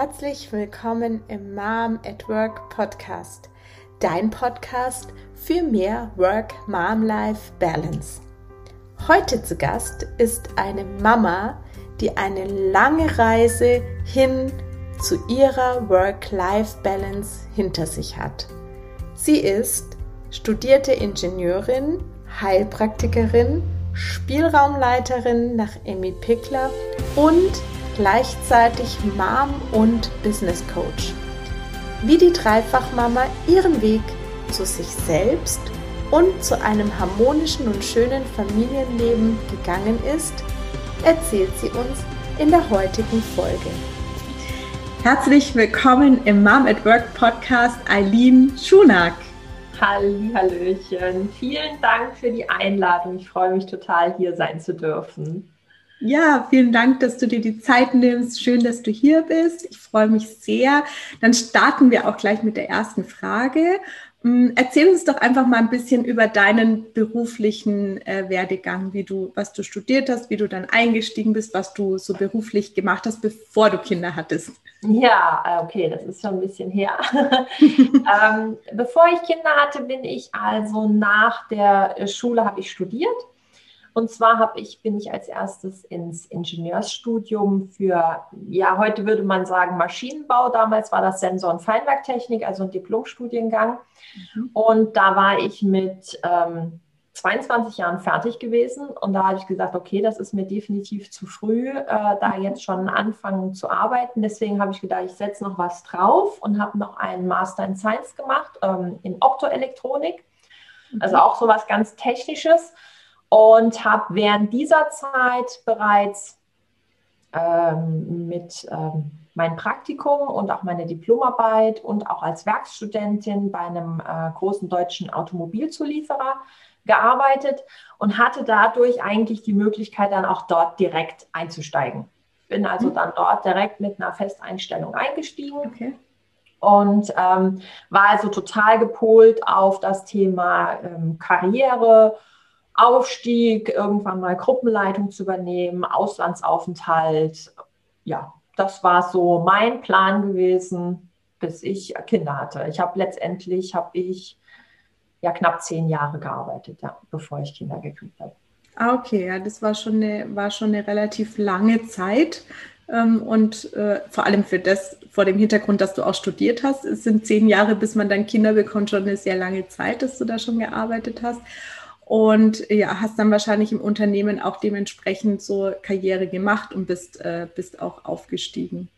Herzlich willkommen im Mom at Work Podcast, dein Podcast für mehr Work-Mom-Life Balance. Heute zu Gast ist eine Mama, die eine lange Reise hin zu ihrer Work-Life-Balance hinter sich hat. Sie ist studierte Ingenieurin, Heilpraktikerin, Spielraumleiterin nach Amy Pickler und gleichzeitig Mom und Business Coach. Wie die Dreifachmama ihren Weg zu sich selbst und zu einem harmonischen und schönen Familienleben gegangen ist, erzählt sie uns in der heutigen Folge. Herzlich willkommen im Mom at Work Podcast Eileen Schunak. Hallöchen. Vielen Dank für die Einladung. Ich freue mich total, hier sein zu dürfen. Ja, vielen Dank, dass du dir die Zeit nimmst. Schön, dass du hier bist. Ich freue mich sehr. Dann starten wir auch gleich mit der ersten Frage. Hm, erzähl uns doch einfach mal ein bisschen über deinen beruflichen äh, Werdegang, wie du, was du studiert hast, wie du dann eingestiegen bist, was du so beruflich gemacht hast, bevor du Kinder hattest. Ja, äh, okay, das ist schon ein bisschen her. ähm, bevor ich Kinder hatte, bin ich also nach der Schule habe ich studiert und zwar habe ich, bin ich als erstes ins Ingenieursstudium für, ja, heute würde man sagen Maschinenbau. Damals war das Sensor- und Feinwerktechnik, also ein Diplomstudiengang. Mhm. Und da war ich mit ähm, 22 Jahren fertig gewesen. Und da habe ich gesagt, okay, das ist mir definitiv zu früh, äh, da jetzt schon anfangen zu arbeiten. Deswegen habe ich gedacht, ich setze noch was drauf und habe noch einen Master in Science gemacht, ähm, in Optoelektronik. Also mhm. auch so was ganz Technisches und habe während dieser Zeit bereits ähm, mit ähm, meinem Praktikum und auch meine Diplomarbeit und auch als Werkstudentin bei einem äh, großen deutschen Automobilzulieferer gearbeitet und hatte dadurch eigentlich die Möglichkeit, dann auch dort direkt einzusteigen. Bin also mhm. dann dort direkt mit einer Festeinstellung eingestiegen. Okay. Und ähm, war also total gepolt auf das Thema ähm, Karriere, Aufstieg, irgendwann mal Gruppenleitung zu übernehmen, Auslandsaufenthalt. Ja, das war so mein Plan gewesen, bis ich Kinder hatte. Ich habe letztendlich, habe ich ja knapp zehn Jahre gearbeitet, ja, bevor ich Kinder gekriegt habe. Ah, okay, ja, das war schon eine, war schon eine relativ lange Zeit. Ähm, und äh, vor allem für das, vor dem Hintergrund, dass du auch studiert hast, es sind zehn Jahre, bis man dann Kinder bekommt, schon eine sehr lange Zeit, dass du da schon gearbeitet hast und ja, hast dann wahrscheinlich im Unternehmen auch dementsprechend so Karriere gemacht und bist, äh, bist auch aufgestiegen.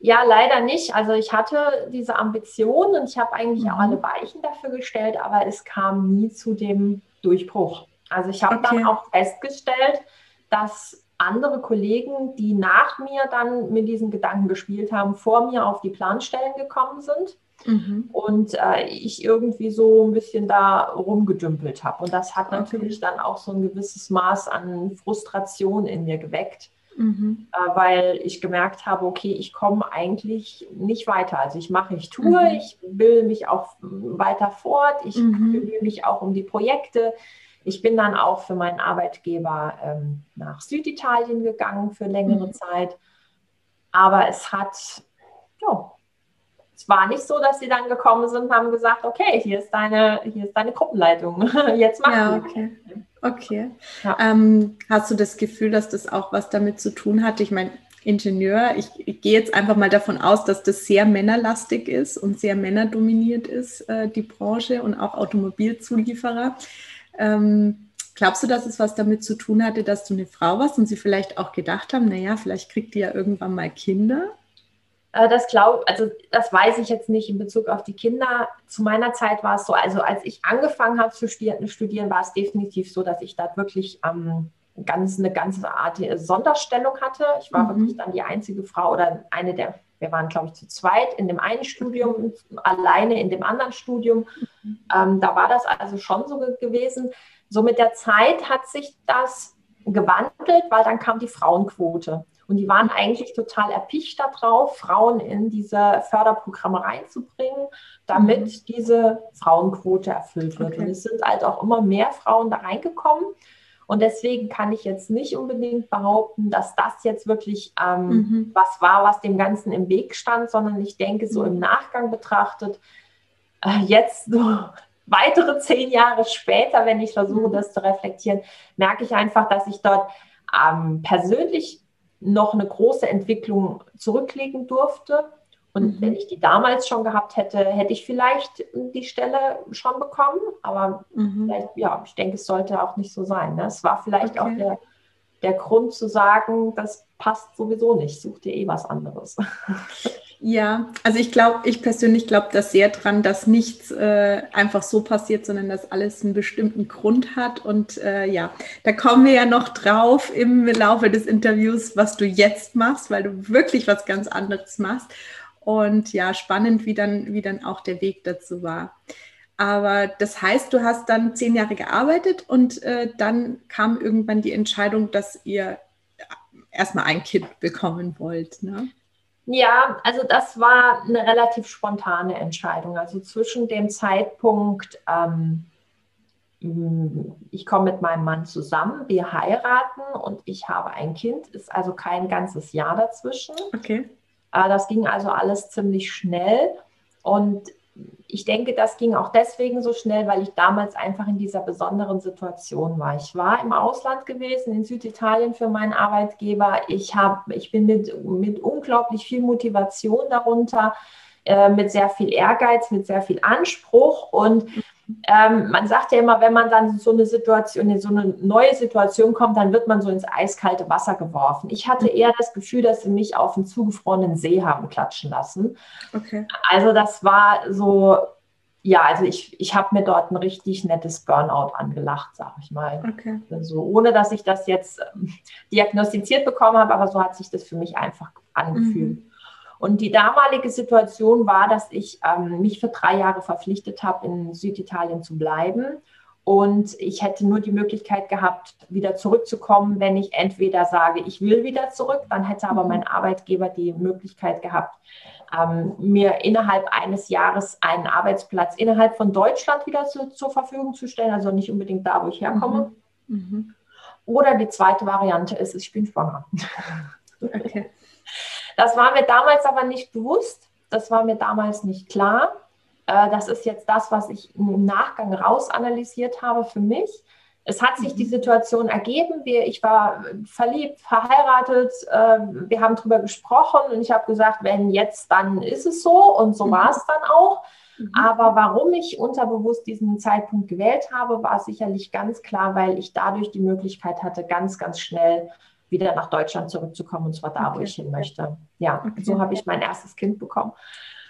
Ja, leider nicht. Also ich hatte diese Ambition und ich habe eigentlich mhm. auch alle Weichen dafür gestellt, aber es kam nie zu dem Durchbruch. Also ich habe okay. dann auch festgestellt, dass andere Kollegen, die nach mir dann mit diesen Gedanken gespielt haben, vor mir auf die Planstellen gekommen sind Mhm. Und äh, ich irgendwie so ein bisschen da rumgedümpelt habe. Und das hat natürlich dann auch so ein gewisses Maß an Frustration in mir geweckt. Mhm. Äh, weil ich gemerkt habe, okay, ich komme eigentlich nicht weiter. Also ich mache, ich tue, mhm. ich will mich auch weiter fort, ich mhm. bemühe mich auch um die Projekte. Ich bin dann auch für meinen Arbeitgeber ähm, nach Süditalien gegangen für längere mhm. Zeit. Aber es hat, ja, es war nicht so, dass sie dann gekommen sind und haben gesagt, okay, hier ist deine, hier ist deine Gruppenleitung. Jetzt mach ja, okay. Okay. Ja. Ähm, hast du das Gefühl, dass das auch was damit zu tun hat? Ich meine, Ingenieur, ich, ich, gehe jetzt einfach mal davon aus, dass das sehr männerlastig ist und sehr männerdominiert ist, äh, die Branche und auch Automobilzulieferer. Ähm, glaubst du, dass es was damit zu tun hatte, dass du eine Frau warst und sie vielleicht auch gedacht haben, naja, vielleicht kriegt die ja irgendwann mal Kinder? Äh, das glaube, also das weiß ich jetzt nicht in Bezug auf die Kinder. Zu meiner Zeit war es so, also als ich angefangen habe zu studieren, war es definitiv so, dass ich da wirklich ähm, ganz, eine ganze Art Sonderstellung hatte. Ich war mhm. wirklich dann die einzige Frau oder eine der, wir waren glaube ich zu zweit in dem einen Studium, alleine in dem anderen Studium. Mhm. Ähm, da war das also schon so gewesen. So mit der Zeit hat sich das gewandelt, weil dann kam die Frauenquote. Und die waren eigentlich total erpicht darauf, Frauen in diese Förderprogramme reinzubringen, damit mhm. diese Frauenquote erfüllt wird. Okay. Und es sind halt auch immer mehr Frauen da reingekommen. Und deswegen kann ich jetzt nicht unbedingt behaupten, dass das jetzt wirklich ähm, mhm. was war, was dem Ganzen im Weg stand, sondern ich denke, so im Nachgang betrachtet, äh, jetzt so weitere zehn Jahre später, wenn ich versuche, mhm. das zu reflektieren, merke ich einfach, dass ich dort ähm, persönlich noch eine große Entwicklung zurücklegen durfte. Und mhm. wenn ich die damals schon gehabt hätte, hätte ich vielleicht die Stelle schon bekommen. Aber mhm. ja, ich denke, es sollte auch nicht so sein. Ne? Es war vielleicht okay. auch der, der Grund zu sagen, das passt sowieso nicht, such dir eh was anderes. Ja, also ich glaube, ich persönlich glaube da sehr dran, dass nichts äh, einfach so passiert, sondern dass alles einen bestimmten Grund hat. Und äh, ja, da kommen wir ja noch drauf im Laufe des Interviews, was du jetzt machst, weil du wirklich was ganz anderes machst. Und ja, spannend, wie dann, wie dann auch der Weg dazu war. Aber das heißt, du hast dann zehn Jahre gearbeitet und äh, dann kam irgendwann die Entscheidung, dass ihr erstmal ein Kind bekommen wollt. Ne? Ja, also das war eine relativ spontane Entscheidung. Also zwischen dem Zeitpunkt, ähm, ich komme mit meinem Mann zusammen, wir heiraten und ich habe ein Kind, ist also kein ganzes Jahr dazwischen. Okay. Äh, das ging also alles ziemlich schnell. Und ich denke, das ging auch deswegen so schnell, weil ich damals einfach in dieser besonderen Situation war. Ich war im Ausland gewesen, in Süditalien für meinen Arbeitgeber. Ich, hab, ich bin mit, mit unglaublich viel Motivation darunter, äh, mit sehr viel Ehrgeiz, mit sehr viel Anspruch und ähm, man sagt ja immer, wenn man dann so eine Situation, in so eine neue Situation kommt, dann wird man so ins eiskalte Wasser geworfen. Ich hatte eher das Gefühl, dass sie mich auf einen zugefrorenen See haben klatschen lassen. Okay. Also das war so, ja, also ich, ich habe mir dort ein richtig nettes Burnout angelacht, sag ich mal. Okay. Also ohne, dass ich das jetzt ähm, diagnostiziert bekommen habe, aber so hat sich das für mich einfach angefühlt. Mhm. Und die damalige Situation war, dass ich ähm, mich für drei Jahre verpflichtet habe, in Süditalien zu bleiben. Und ich hätte nur die Möglichkeit gehabt, wieder zurückzukommen, wenn ich entweder sage, ich will wieder zurück, dann hätte aber mhm. mein Arbeitgeber die Möglichkeit gehabt, ähm, mir innerhalb eines Jahres einen Arbeitsplatz innerhalb von Deutschland wieder zu, zur Verfügung zu stellen, also nicht unbedingt da, wo ich herkomme. Mhm. Mhm. Oder die zweite Variante ist, ich bin schwanger. Okay. Das war mir damals aber nicht bewusst, das war mir damals nicht klar. Äh, das ist jetzt das, was ich im Nachgang rausanalysiert habe für mich. Es hat sich die mhm. Situation ergeben. Ich war verliebt, verheiratet. Äh, wir haben darüber gesprochen und ich habe gesagt, wenn jetzt, dann ist es so. Und so mhm. war es dann auch. Mhm. Aber warum ich unterbewusst diesen Zeitpunkt gewählt habe, war sicherlich ganz klar, weil ich dadurch die Möglichkeit hatte, ganz, ganz schnell wieder nach Deutschland zurückzukommen und zwar da, okay. wo ich hin möchte. Ja, okay. so habe ich mein erstes Kind bekommen.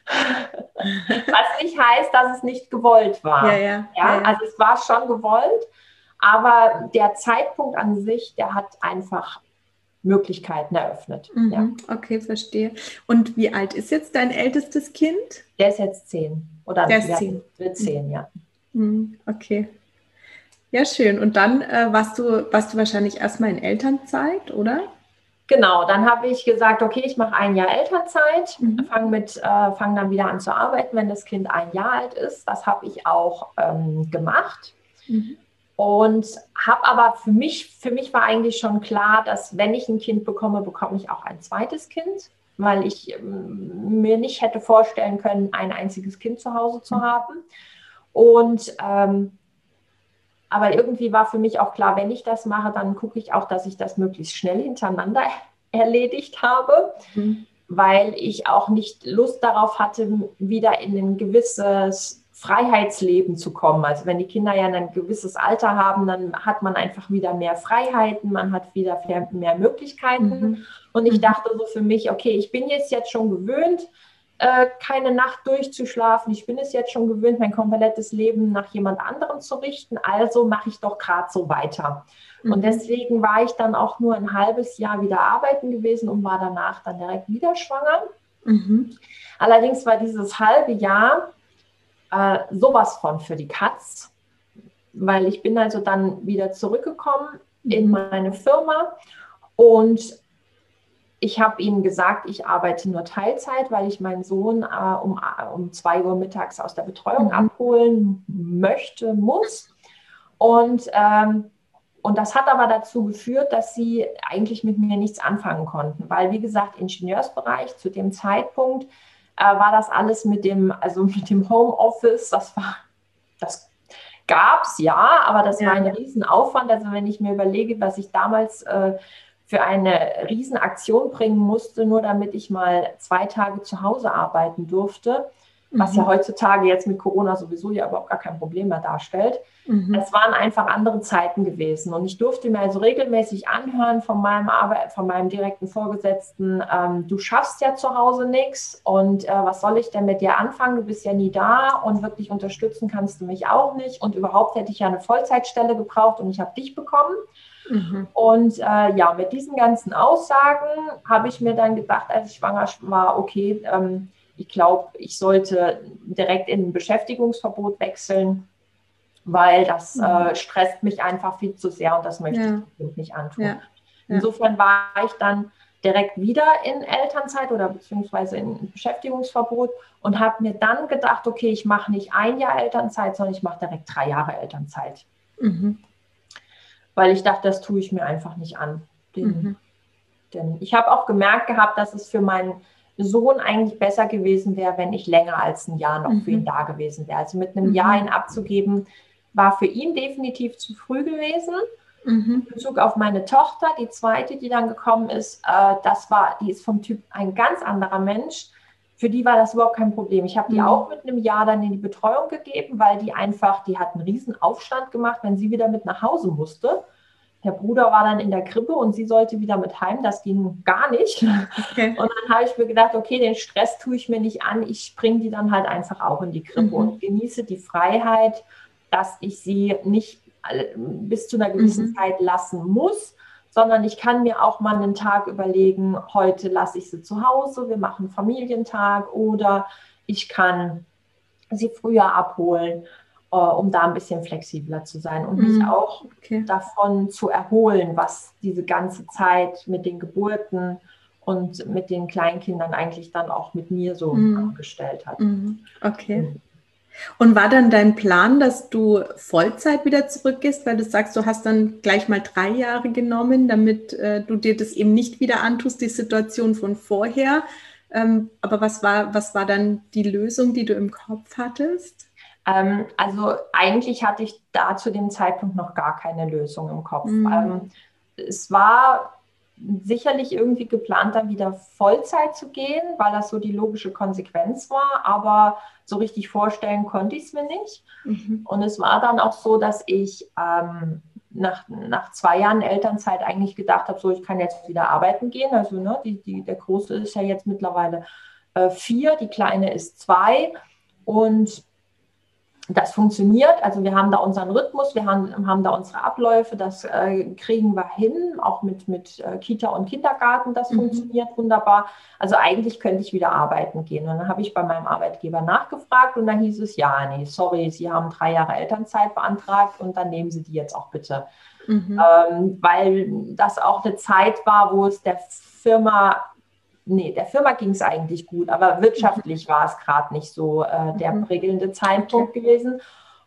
Was nicht heißt, dass es nicht gewollt war. Ja, ja, ja, ja, Also es war schon gewollt, aber der Zeitpunkt an sich, der hat einfach Möglichkeiten eröffnet. Mhm, ja. Okay, verstehe. Und wie alt ist jetzt dein ältestes Kind? Der ist jetzt zehn. Oder der ist zehn. Wird zehn, ja. Mhm, okay. Ja, schön. Und dann äh, warst, du, warst du wahrscheinlich erstmal in Elternzeit, oder? Genau, dann habe ich gesagt, okay, ich mache ein Jahr Elternzeit, mhm. fange äh, fang dann wieder an zu arbeiten, wenn das Kind ein Jahr alt ist. Das habe ich auch ähm, gemacht. Mhm. Und habe aber für mich, für mich war eigentlich schon klar, dass wenn ich ein Kind bekomme, bekomme ich auch ein zweites Kind, weil ich ähm, mir nicht hätte vorstellen können, ein einziges Kind zu Hause zu mhm. haben. Und ähm, aber irgendwie war für mich auch klar, wenn ich das mache, dann gucke ich auch, dass ich das möglichst schnell hintereinander erledigt habe, mhm. weil ich auch nicht Lust darauf hatte, wieder in ein gewisses Freiheitsleben zu kommen. Also wenn die Kinder ja ein gewisses Alter haben, dann hat man einfach wieder mehr Freiheiten, man hat wieder mehr Möglichkeiten. Mhm. Und ich mhm. dachte so für mich, okay, ich bin jetzt jetzt schon gewöhnt, äh, keine Nacht durchzuschlafen. Ich bin es jetzt schon gewöhnt, mein komplettes Leben nach jemand anderem zu richten. Also mache ich doch gerade so weiter. Mhm. Und deswegen war ich dann auch nur ein halbes Jahr wieder arbeiten gewesen und war danach dann direkt wieder schwanger. Mhm. Allerdings war dieses halbe Jahr äh, sowas von für die Katz, weil ich bin also dann wieder zurückgekommen mhm. in meine Firma und ich habe ihnen gesagt, ich arbeite nur Teilzeit, weil ich meinen Sohn äh, um, um zwei Uhr mittags aus der Betreuung mhm. abholen möchte, muss. Und ähm, Und das hat aber dazu geführt, dass sie eigentlich mit mir nichts anfangen konnten, weil, wie gesagt, Ingenieursbereich zu dem Zeitpunkt äh, war das alles mit dem, also mit dem Homeoffice, das war, das gab es ja, aber das ja. war ein Riesenaufwand. Also wenn ich mir überlege, was ich damals äh, für eine Riesenaktion bringen musste, nur damit ich mal zwei Tage zu Hause arbeiten durfte, was ja mhm. heutzutage jetzt mit Corona sowieso ja überhaupt gar kein Problem mehr darstellt. Mhm. Es waren einfach andere Zeiten gewesen. Und ich durfte mir also regelmäßig anhören von meinem Arbeit, von meinem direkten Vorgesetzten, ähm, du schaffst ja zu Hause nichts und äh, was soll ich denn mit dir anfangen? Du bist ja nie da und wirklich unterstützen kannst du mich auch nicht. Und überhaupt hätte ich ja eine Vollzeitstelle gebraucht und ich habe dich bekommen. Mhm. Und äh, ja, mit diesen ganzen Aussagen habe ich mir dann gedacht, als ich schwanger war, okay, ähm, ich glaube, ich sollte direkt in ein Beschäftigungsverbot wechseln, weil das mhm. äh, stresst mich einfach viel zu sehr und das möchte ja. ich nicht antun. Ja. Insofern war ich dann direkt wieder in Elternzeit oder beziehungsweise in Beschäftigungsverbot und habe mir dann gedacht, okay, ich mache nicht ein Jahr Elternzeit, sondern ich mache direkt drei Jahre Elternzeit. Mhm. Weil ich dachte, das tue ich mir einfach nicht an. Den, mhm. Denn ich habe auch gemerkt gehabt, dass es für meinen Sohn eigentlich besser gewesen wäre, wenn ich länger als ein Jahr noch mhm. für ihn mhm. da gewesen wäre. Also mit einem mhm. Jahr ihn abzugeben, war für ihn definitiv zu früh gewesen. Mhm. In Bezug auf meine Tochter, die zweite, die dann gekommen ist, äh, das war, die ist vom Typ ein ganz anderer Mensch. Für die war das überhaupt kein Problem. Ich habe die mhm. auch mit einem Jahr dann in die Betreuung gegeben, weil die einfach, die hat einen riesen Aufstand gemacht, wenn sie wieder mit nach Hause musste. Der Bruder war dann in der Krippe und sie sollte wieder mit heim. Das ging gar nicht. Okay. Und dann habe ich mir gedacht, okay, den Stress tue ich mir nicht an. Ich bringe die dann halt einfach auch in die Krippe mhm. und genieße die Freiheit, dass ich sie nicht bis zu einer gewissen mhm. Zeit lassen muss, sondern ich kann mir auch mal einen Tag überlegen, heute lasse ich sie zu Hause, wir machen Familientag oder ich kann sie früher abholen äh, um da ein bisschen flexibler zu sein und mich mhm. auch okay. davon zu erholen, was diese ganze Zeit mit den Geburten und mit den Kleinkindern eigentlich dann auch mit mir so mhm. angestellt hat. Mhm. Okay. Und war dann dein Plan, dass du Vollzeit wieder zurückgehst, weil du sagst, du hast dann gleich mal drei Jahre genommen, damit äh, du dir das eben nicht wieder antust, die Situation von vorher. Ähm, aber was war, was war dann die Lösung, die du im Kopf hattest? Ähm, also eigentlich hatte ich da zu dem Zeitpunkt noch gar keine Lösung im Kopf. Mhm. Ähm, es war sicherlich irgendwie geplant, dann wieder Vollzeit zu gehen, weil das so die logische Konsequenz war, aber so richtig vorstellen konnte ich es mir nicht. Mhm. Und es war dann auch so, dass ich ähm, nach, nach zwei Jahren Elternzeit eigentlich gedacht habe, so ich kann jetzt wieder arbeiten gehen. Also ne, die, die, der Große ist ja jetzt mittlerweile äh, vier, die Kleine ist zwei. Und das funktioniert. Also wir haben da unseren Rhythmus, wir haben, haben da unsere Abläufe, das äh, kriegen wir hin, auch mit, mit äh, Kita und Kindergarten, das mhm. funktioniert wunderbar. Also eigentlich könnte ich wieder arbeiten gehen. Und dann habe ich bei meinem Arbeitgeber nachgefragt und dann hieß es, ja, nee, sorry, Sie haben drei Jahre Elternzeit beantragt und dann nehmen Sie die jetzt auch bitte. Mhm. Ähm, weil das auch eine Zeit war, wo es der Firma nee, der Firma ging es eigentlich gut, aber wirtschaftlich mhm. war es gerade nicht so äh, der mhm. prickelnde Zeitpunkt okay. gewesen.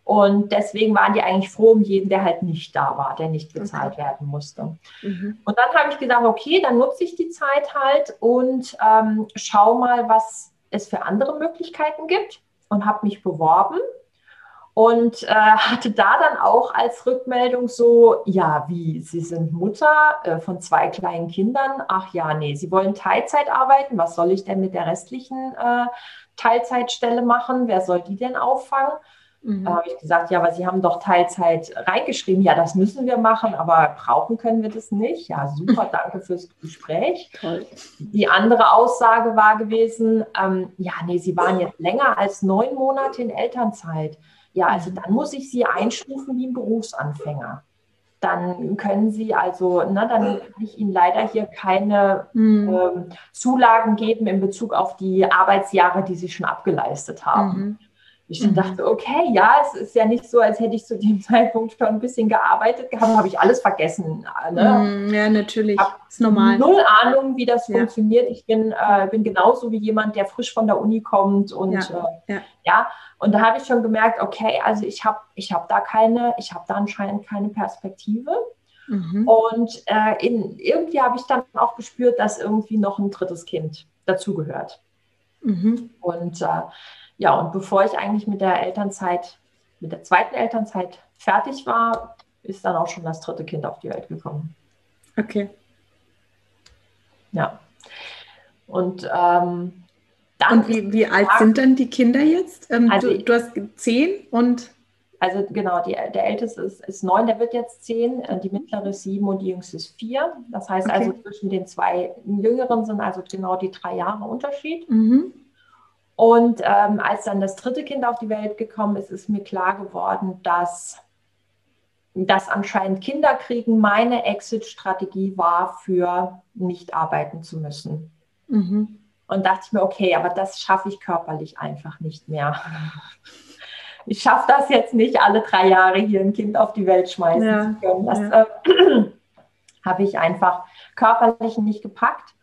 Und deswegen waren die eigentlich froh um jeden, der halt nicht da war, der nicht bezahlt okay. werden musste. Mhm. Und dann habe ich gesagt, okay, dann nutze ich die Zeit halt und ähm, schau mal, was es für andere Möglichkeiten gibt und habe mich beworben und äh, hatte da dann auch als Rückmeldung so, ja, wie, Sie sind Mutter äh, von zwei kleinen Kindern. Ach ja, nee, Sie wollen Teilzeit arbeiten. Was soll ich denn mit der restlichen äh, Teilzeitstelle machen? Wer soll die denn auffangen? Mhm. Da habe ich gesagt, ja, aber Sie haben doch Teilzeit reingeschrieben. Ja, das müssen wir machen, aber brauchen können wir das nicht. Ja, super, danke fürs Gespräch. Toll. Die andere Aussage war gewesen, ähm, ja, nee, Sie waren jetzt länger als neun Monate in Elternzeit. Ja, also dann muss ich Sie einstufen wie ein Berufsanfänger. Dann können Sie also, na, dann kann ich Ihnen leider hier keine mhm. ähm, Zulagen geben in Bezug auf die Arbeitsjahre, die Sie schon abgeleistet haben. Mhm. Ich dann mhm. dachte, okay, ja, es ist ja nicht so, als hätte ich zu dem Zeitpunkt schon ein bisschen gearbeitet gehabt, habe ich alles vergessen. Ne? Mhm, ja, natürlich. Das ist normal. Null Ahnung, wie das ja. funktioniert. Ich bin, äh, bin genauso wie jemand, der frisch von der Uni kommt und ja, äh, ja. ja. Und da habe ich schon gemerkt, okay, also ich habe ich hab da keine, ich habe da anscheinend keine Perspektive. Mhm. Und äh, in, irgendwie habe ich dann auch gespürt, dass irgendwie noch ein drittes Kind dazugehört. Mhm. Und äh, ja, und bevor ich eigentlich mit der Elternzeit, mit der zweiten Elternzeit fertig war, ist dann auch schon das dritte Kind auf die Welt gekommen. Okay. Ja. Und ähm, dann. Und wie, wie alt sind dann die Kinder jetzt? Ähm, also, du, du, hast zehn und. Also genau, die, der älteste ist, ist neun, der wird jetzt zehn, äh, die mittlere ist sieben und die jüngste ist vier. Das heißt okay. also zwischen den zwei Jüngeren sind also genau die drei Jahre Unterschied. Mhm. Und ähm, als dann das dritte Kind auf die Welt gekommen ist, ist mir klar geworden, dass, dass anscheinend Kinderkriegen meine Exit-Strategie war, für nicht arbeiten zu müssen. Mhm. Und dachte ich mir, okay, aber das schaffe ich körperlich einfach nicht mehr. Ich schaffe das jetzt nicht, alle drei Jahre hier ein Kind auf die Welt schmeißen ja, zu können. Das ja. äh, habe ich einfach körperlich nicht gepackt.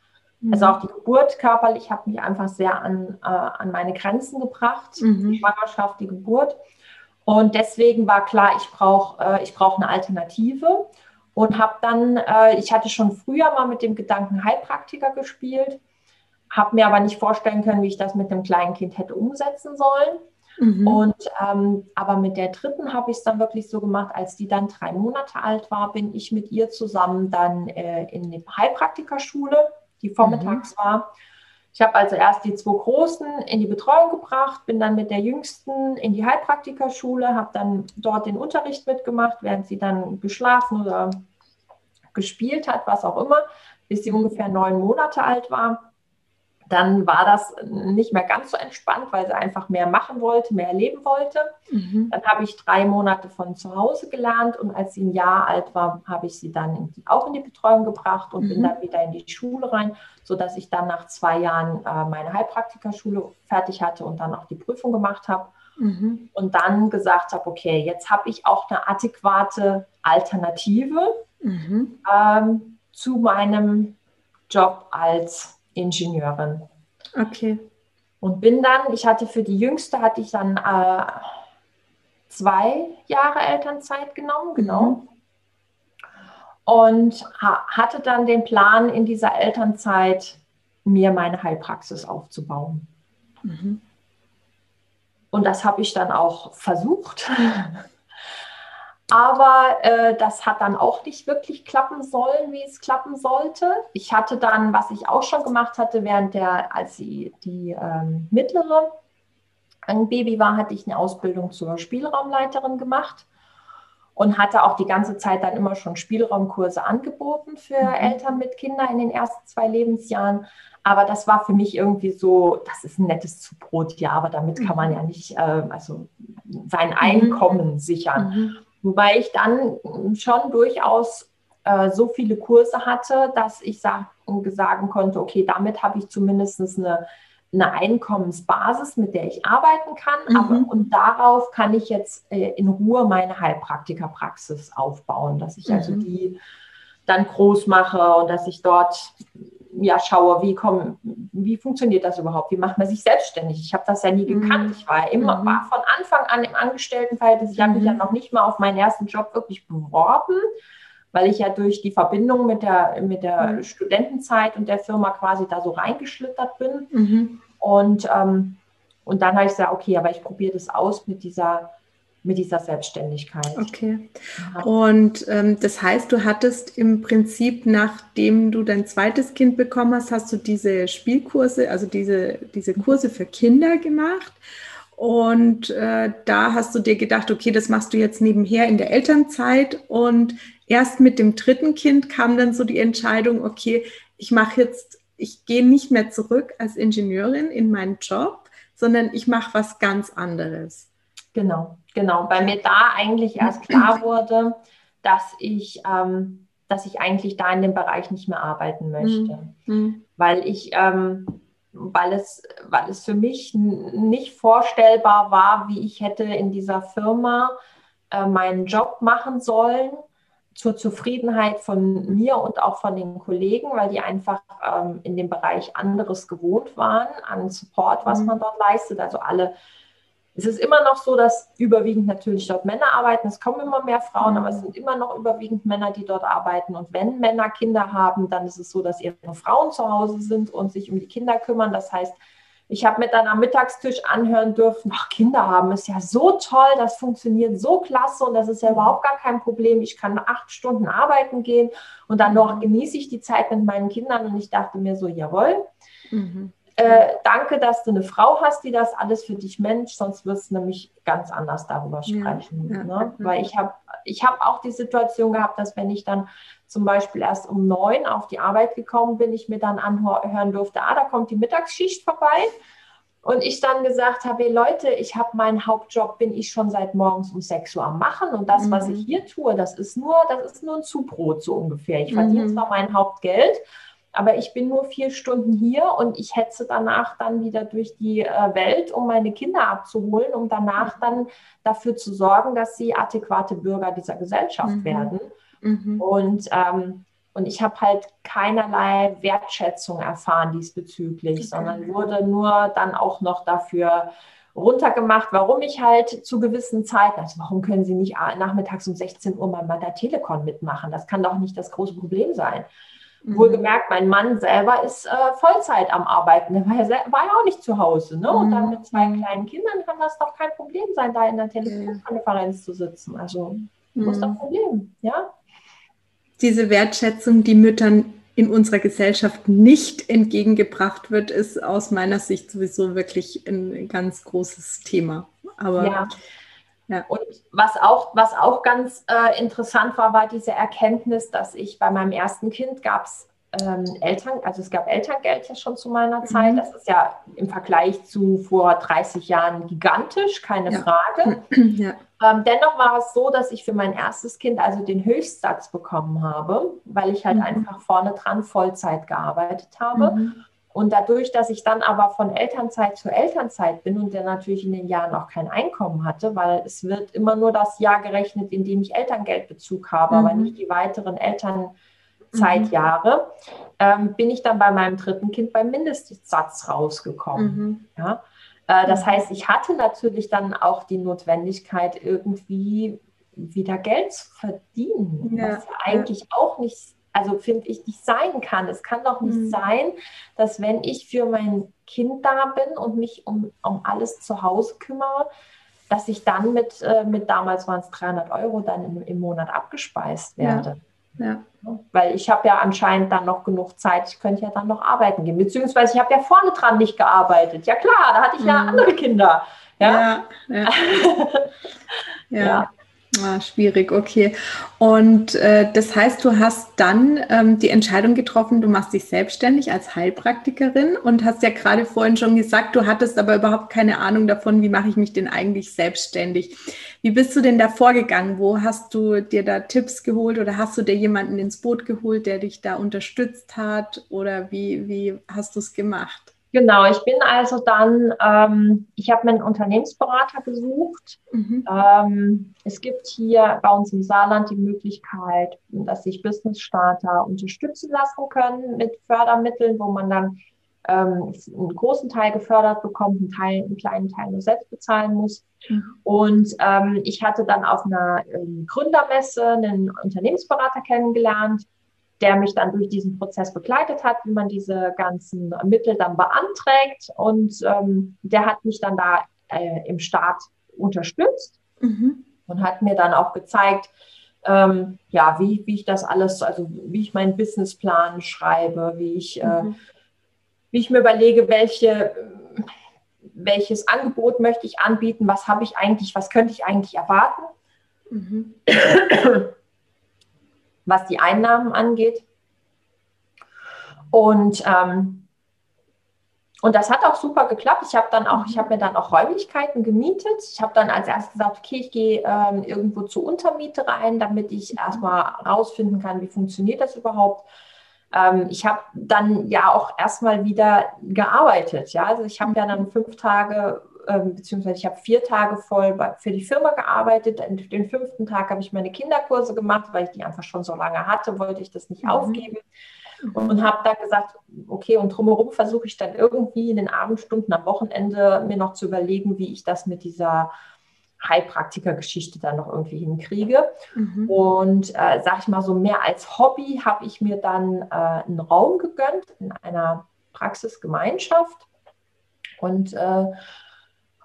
Also mhm. auch die Geburt körperlich hat mich einfach sehr an, äh, an meine Grenzen gebracht. Mhm. Die Schwangerschaft, die Geburt. Und deswegen war klar, ich brauche äh, brauch eine Alternative. Und habe dann, äh, ich hatte schon früher mal mit dem Gedanken Heilpraktiker gespielt, habe mir aber nicht vorstellen können, wie ich das mit einem kleinen Kind hätte umsetzen sollen. Mhm. Und ähm, aber mit der dritten habe ich es dann wirklich so gemacht, als die dann drei Monate alt war, bin ich mit ihr zusammen dann äh, in die Heilpraktikerschule die vormittags mhm. war. Ich habe also erst die zwei Großen in die Betreuung gebracht, bin dann mit der Jüngsten in die Heilpraktikerschule, habe dann dort den Unterricht mitgemacht, während sie dann geschlafen oder gespielt hat, was auch immer, bis sie ungefähr neun Monate alt war dann war das nicht mehr ganz so entspannt, weil sie einfach mehr machen wollte, mehr erleben wollte. Mhm. Dann habe ich drei Monate von zu Hause gelernt und als sie ein Jahr alt war, habe ich sie dann in, auch in die Betreuung gebracht und mhm. bin dann wieder in die Schule rein, sodass ich dann nach zwei Jahren äh, meine Heilpraktikerschule fertig hatte und dann auch die Prüfung gemacht habe. Mhm. Und dann gesagt habe, okay, jetzt habe ich auch eine adäquate Alternative mhm. ähm, zu meinem Job als Ingenieurin. Okay. Und bin dann, ich hatte für die Jüngste, hatte ich dann äh, zwei Jahre Elternzeit genommen, genau. Mhm. Und ha hatte dann den Plan, in dieser Elternzeit mir meine Heilpraxis aufzubauen. Mhm. Und das habe ich dann auch versucht. Aber äh, das hat dann auch nicht wirklich klappen sollen, wie es klappen sollte. Ich hatte dann, was ich auch schon gemacht hatte, während der, als sie die ähm, mittlere ein Baby war, hatte ich eine Ausbildung zur Spielraumleiterin gemacht und hatte auch die ganze Zeit dann immer schon Spielraumkurse angeboten für mhm. Eltern mit Kindern in den ersten zwei Lebensjahren. Aber das war für mich irgendwie so, das ist ein nettes Zubrot, ja, aber damit kann man mhm. ja nicht äh, also sein mhm. Einkommen sichern. Mhm. Wobei ich dann schon durchaus äh, so viele Kurse hatte, dass ich sag, sagen konnte, okay, damit habe ich zumindest eine, eine Einkommensbasis, mit der ich arbeiten kann. Mhm. Aber, und darauf kann ich jetzt äh, in Ruhe meine Heilpraktikerpraxis aufbauen, dass ich also mhm. also die dann groß mache und dass ich dort ja, schaue, wie, komm, wie funktioniert das überhaupt? Wie macht man sich selbstständig? Ich habe das ja nie mhm. gekannt. Ich war immer, mhm. war von Anfang an im Angestelltenverhältnis. Ich habe mich ja mhm. noch nicht mal auf meinen ersten Job wirklich beworben, weil ich ja durch die Verbindung mit der, mit der mhm. Studentenzeit und der Firma quasi da so reingeschlittert bin. Mhm. Und, ähm, und dann habe ich gesagt, okay, aber ich probiere das aus mit dieser mit dieser Selbstständigkeit. Okay. Und ähm, das heißt, du hattest im Prinzip, nachdem du dein zweites Kind bekommen hast, hast du diese Spielkurse, also diese, diese Kurse für Kinder gemacht. Und äh, da hast du dir gedacht, okay, das machst du jetzt nebenher in der Elternzeit. Und erst mit dem dritten Kind kam dann so die Entscheidung, okay, ich mache jetzt, ich gehe nicht mehr zurück als Ingenieurin in meinen Job, sondern ich mache was ganz anderes. Genau, genau. Weil mir da eigentlich erst klar wurde, dass ich, ähm, dass ich eigentlich da in dem Bereich nicht mehr arbeiten möchte. Mhm. Weil ich, ähm, weil es, weil es für mich nicht vorstellbar war, wie ich hätte in dieser Firma äh, meinen Job machen sollen zur Zufriedenheit von mir und auch von den Kollegen, weil die einfach ähm, in dem Bereich anderes gewohnt waren an Support, was mhm. man dort leistet. Also alle es ist immer noch so, dass überwiegend natürlich dort Männer arbeiten. Es kommen immer mehr Frauen, aber es sind immer noch überwiegend Männer, die dort arbeiten. Und wenn Männer Kinder haben, dann ist es so, dass ihre Frauen zu Hause sind und sich um die Kinder kümmern. Das heißt, ich habe mit dann am Mittagstisch anhören dürfen, ach, Kinder haben ist ja so toll, das funktioniert so klasse und das ist ja überhaupt gar kein Problem. Ich kann acht Stunden arbeiten gehen und dann noch genieße ich die Zeit mit meinen Kindern und ich dachte mir so, jawohl. Mhm. Äh, danke, dass du eine Frau hast, die das alles für dich mensch, sonst wirst du nämlich ganz anders darüber sprechen. Ja, ne? ja, Weil ich habe ich hab auch die Situation gehabt, dass wenn ich dann zum Beispiel erst um neun auf die Arbeit gekommen bin, ich mir dann anhören durfte, ah, da kommt die Mittagsschicht vorbei. Und ich dann gesagt habe, hey Leute, ich habe meinen Hauptjob, bin ich schon seit morgens um 6 Uhr am machen. Und das, mhm. was ich hier tue, das ist nur, das ist nur ein Zubrot so ungefähr. Ich verdiene mhm. zwar mein Hauptgeld, aber ich bin nur vier Stunden hier und ich hetze danach dann wieder durch die äh, Welt, um meine Kinder abzuholen, um danach dann dafür zu sorgen, dass sie adäquate Bürger dieser Gesellschaft mhm. werden. Mhm. Und, ähm, und ich habe halt keinerlei Wertschätzung erfahren diesbezüglich, okay. sondern wurde nur dann auch noch dafür runtergemacht, warum ich halt zu gewissen Zeiten, also warum können Sie nicht nachmittags um 16 Uhr mal bei der Telekom mitmachen? Das kann doch nicht das große Problem sein. Mhm. Wohlgemerkt, mein Mann selber ist äh, Vollzeit am Arbeiten. Der war ja, war ja auch nicht zu Hause. Ne? Und dann mhm. mit zwei kleinen Kindern kann das doch kein Problem sein, da in der Telefonkonferenz zu sitzen. Also, mhm. wo ist das Problem? Ja? Diese Wertschätzung, die Müttern in unserer Gesellschaft nicht entgegengebracht wird, ist aus meiner Sicht sowieso wirklich ein ganz großes Thema. Aber ja. Ja. Und was auch, was auch ganz äh, interessant war, war diese Erkenntnis, dass ich bei meinem ersten Kind gab es ähm, Eltern, also es gab Elterngeld ja schon zu meiner mhm. Zeit. Das ist ja im Vergleich zu vor 30 Jahren gigantisch, keine ja. Frage. Ja. Ähm, dennoch war es so, dass ich für mein erstes Kind also den Höchstsatz bekommen habe, weil ich halt mhm. einfach vorne dran Vollzeit gearbeitet habe. Mhm. Und dadurch, dass ich dann aber von Elternzeit zu Elternzeit bin und der natürlich in den Jahren auch kein Einkommen hatte, weil es wird immer nur das Jahr gerechnet, in dem ich Elterngeldbezug habe, mhm. aber nicht die weiteren Elternzeitjahre, mhm. ähm, bin ich dann bei meinem dritten Kind beim Mindestsatz rausgekommen. Mhm. Ja? Äh, das mhm. heißt, ich hatte natürlich dann auch die Notwendigkeit, irgendwie wieder Geld zu verdienen, ja. was ja eigentlich ja. auch nicht also finde ich, nicht sein kann. Es kann doch nicht mhm. sein, dass wenn ich für mein Kind da bin und mich um, um alles zu Hause kümmere, dass ich dann mit, äh, mit damals waren es 300 Euro dann im, im Monat abgespeist werde. Ja. ja. Weil ich habe ja anscheinend dann noch genug Zeit, ich könnte ja dann noch arbeiten gehen. Beziehungsweise ich habe ja vorne dran nicht gearbeitet. Ja klar, da hatte ich ja mhm. andere Kinder. Ja, ja. ja. ja. Ah, schwierig, okay. Und äh, das heißt, du hast dann ähm, die Entscheidung getroffen, du machst dich selbstständig als Heilpraktikerin und hast ja gerade vorhin schon gesagt, du hattest aber überhaupt keine Ahnung davon, wie mache ich mich denn eigentlich selbstständig. Wie bist du denn da vorgegangen? Wo hast du dir da Tipps geholt oder hast du dir jemanden ins Boot geholt, der dich da unterstützt hat oder wie, wie hast du es gemacht? Genau, ich bin also dann, ähm, ich habe mir einen Unternehmensberater gesucht. Mhm. Ähm, es gibt hier bei uns im Saarland die Möglichkeit, dass sich Business Starter unterstützen lassen können mit Fördermitteln, wo man dann ähm, einen großen Teil gefördert bekommt, einen, Teil, einen kleinen Teil nur selbst bezahlen muss. Mhm. Und ähm, ich hatte dann auf einer ähm, Gründermesse einen Unternehmensberater kennengelernt, der mich dann durch diesen Prozess begleitet hat, wie man diese ganzen Mittel dann beanträgt. Und ähm, der hat mich dann da äh, im Start unterstützt mhm. und hat mir dann auch gezeigt, ähm, ja, wie, wie ich das alles, also wie ich meinen Businessplan schreibe, wie ich, äh, mhm. äh, wie ich mir überlege, welche, welches Angebot möchte ich anbieten, was habe ich eigentlich, was könnte ich eigentlich erwarten. Mhm. was die Einnahmen angeht. Und, ähm, und das hat auch super geklappt. Ich habe dann auch, ich habe mir dann auch Räumlichkeiten gemietet. Ich habe dann als erstes gesagt, okay, ich gehe ähm, irgendwo zur Untermiete rein, damit ich erstmal rausfinden kann, wie funktioniert das überhaupt. Ähm, ich habe dann ja auch erstmal wieder gearbeitet. Ja, also ich habe ja dann fünf Tage ähm, beziehungsweise ich habe vier Tage voll bei, für die Firma gearbeitet. Den fünften Tag habe ich meine Kinderkurse gemacht, weil ich die einfach schon so lange hatte, wollte ich das nicht mhm. aufgeben. und habe dann gesagt, okay, und drumherum versuche ich dann irgendwie in den Abendstunden am Wochenende mir noch zu überlegen, wie ich das mit dieser Heilpraktiker-Geschichte dann noch irgendwie hinkriege. Mhm. Und äh, sag ich mal so, mehr als Hobby habe ich mir dann äh, einen Raum gegönnt in einer Praxisgemeinschaft und äh,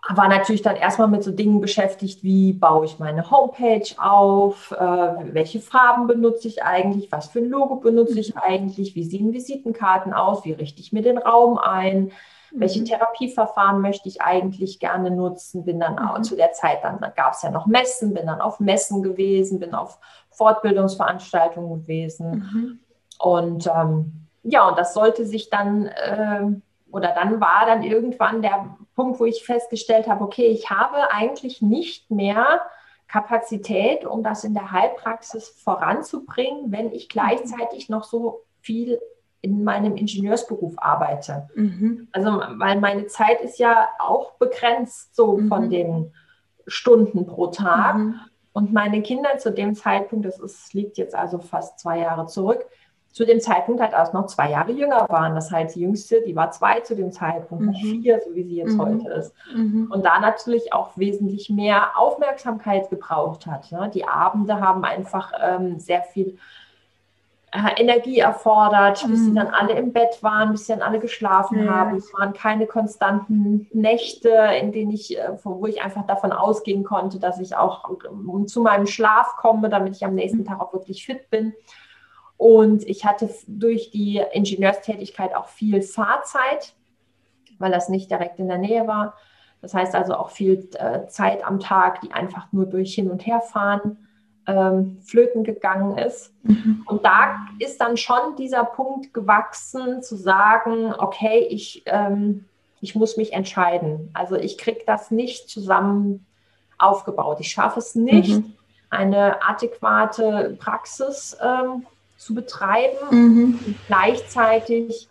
war natürlich dann erstmal mit so Dingen beschäftigt, wie baue ich meine Homepage auf, äh, welche Farben benutze ich eigentlich, was für ein Logo benutze ich eigentlich, wie sehen Visitenkarten aus, wie richte ich mir den Raum ein, welche mhm. Therapieverfahren möchte ich eigentlich gerne nutzen, bin dann auch mhm. zu der Zeit, dann gab es ja noch Messen, bin dann auf Messen gewesen, bin auf Fortbildungsveranstaltungen gewesen mhm. und ähm, ja, und das sollte sich dann äh, oder dann war dann irgendwann der Punkt, wo ich festgestellt habe, okay, ich habe eigentlich nicht mehr Kapazität, um das in der Heilpraxis voranzubringen, wenn ich gleichzeitig noch so viel in meinem Ingenieursberuf arbeite. Mhm. Also, weil meine Zeit ist ja auch begrenzt so mhm. von den Stunden pro Tag. Mhm. Und meine Kinder zu dem Zeitpunkt, das ist, liegt jetzt also fast zwei Jahre zurück, zu dem Zeitpunkt halt erst noch zwei Jahre jünger waren. Das heißt, die jüngste, die war zwei zu dem Zeitpunkt, nicht mhm. vier, so wie sie jetzt mhm. heute ist. Mhm. Und da natürlich auch wesentlich mehr Aufmerksamkeit gebraucht hat. Ne? Die Abende haben einfach ähm, sehr viel äh, Energie erfordert, bis sie mhm. dann alle im Bett waren, bis sie dann alle geschlafen haben. Es waren keine konstanten Nächte, in denen ich, äh, wo ich einfach davon ausgehen konnte, dass ich auch ähm, zu meinem Schlaf komme, damit ich am nächsten mhm. Tag auch wirklich fit bin. Und ich hatte durch die Ingenieurstätigkeit auch viel Fahrzeit, weil das nicht direkt in der Nähe war. Das heißt also auch viel äh, Zeit am Tag, die einfach nur durch Hin- und Herfahren ähm, flöten gegangen ist. Mhm. Und da ist dann schon dieser Punkt gewachsen, zu sagen, okay, ich, ähm, ich muss mich entscheiden. Also ich kriege das nicht zusammen aufgebaut. Ich schaffe es nicht, mhm. eine adäquate Praxis ähm, zu betreiben mhm. und gleichzeitig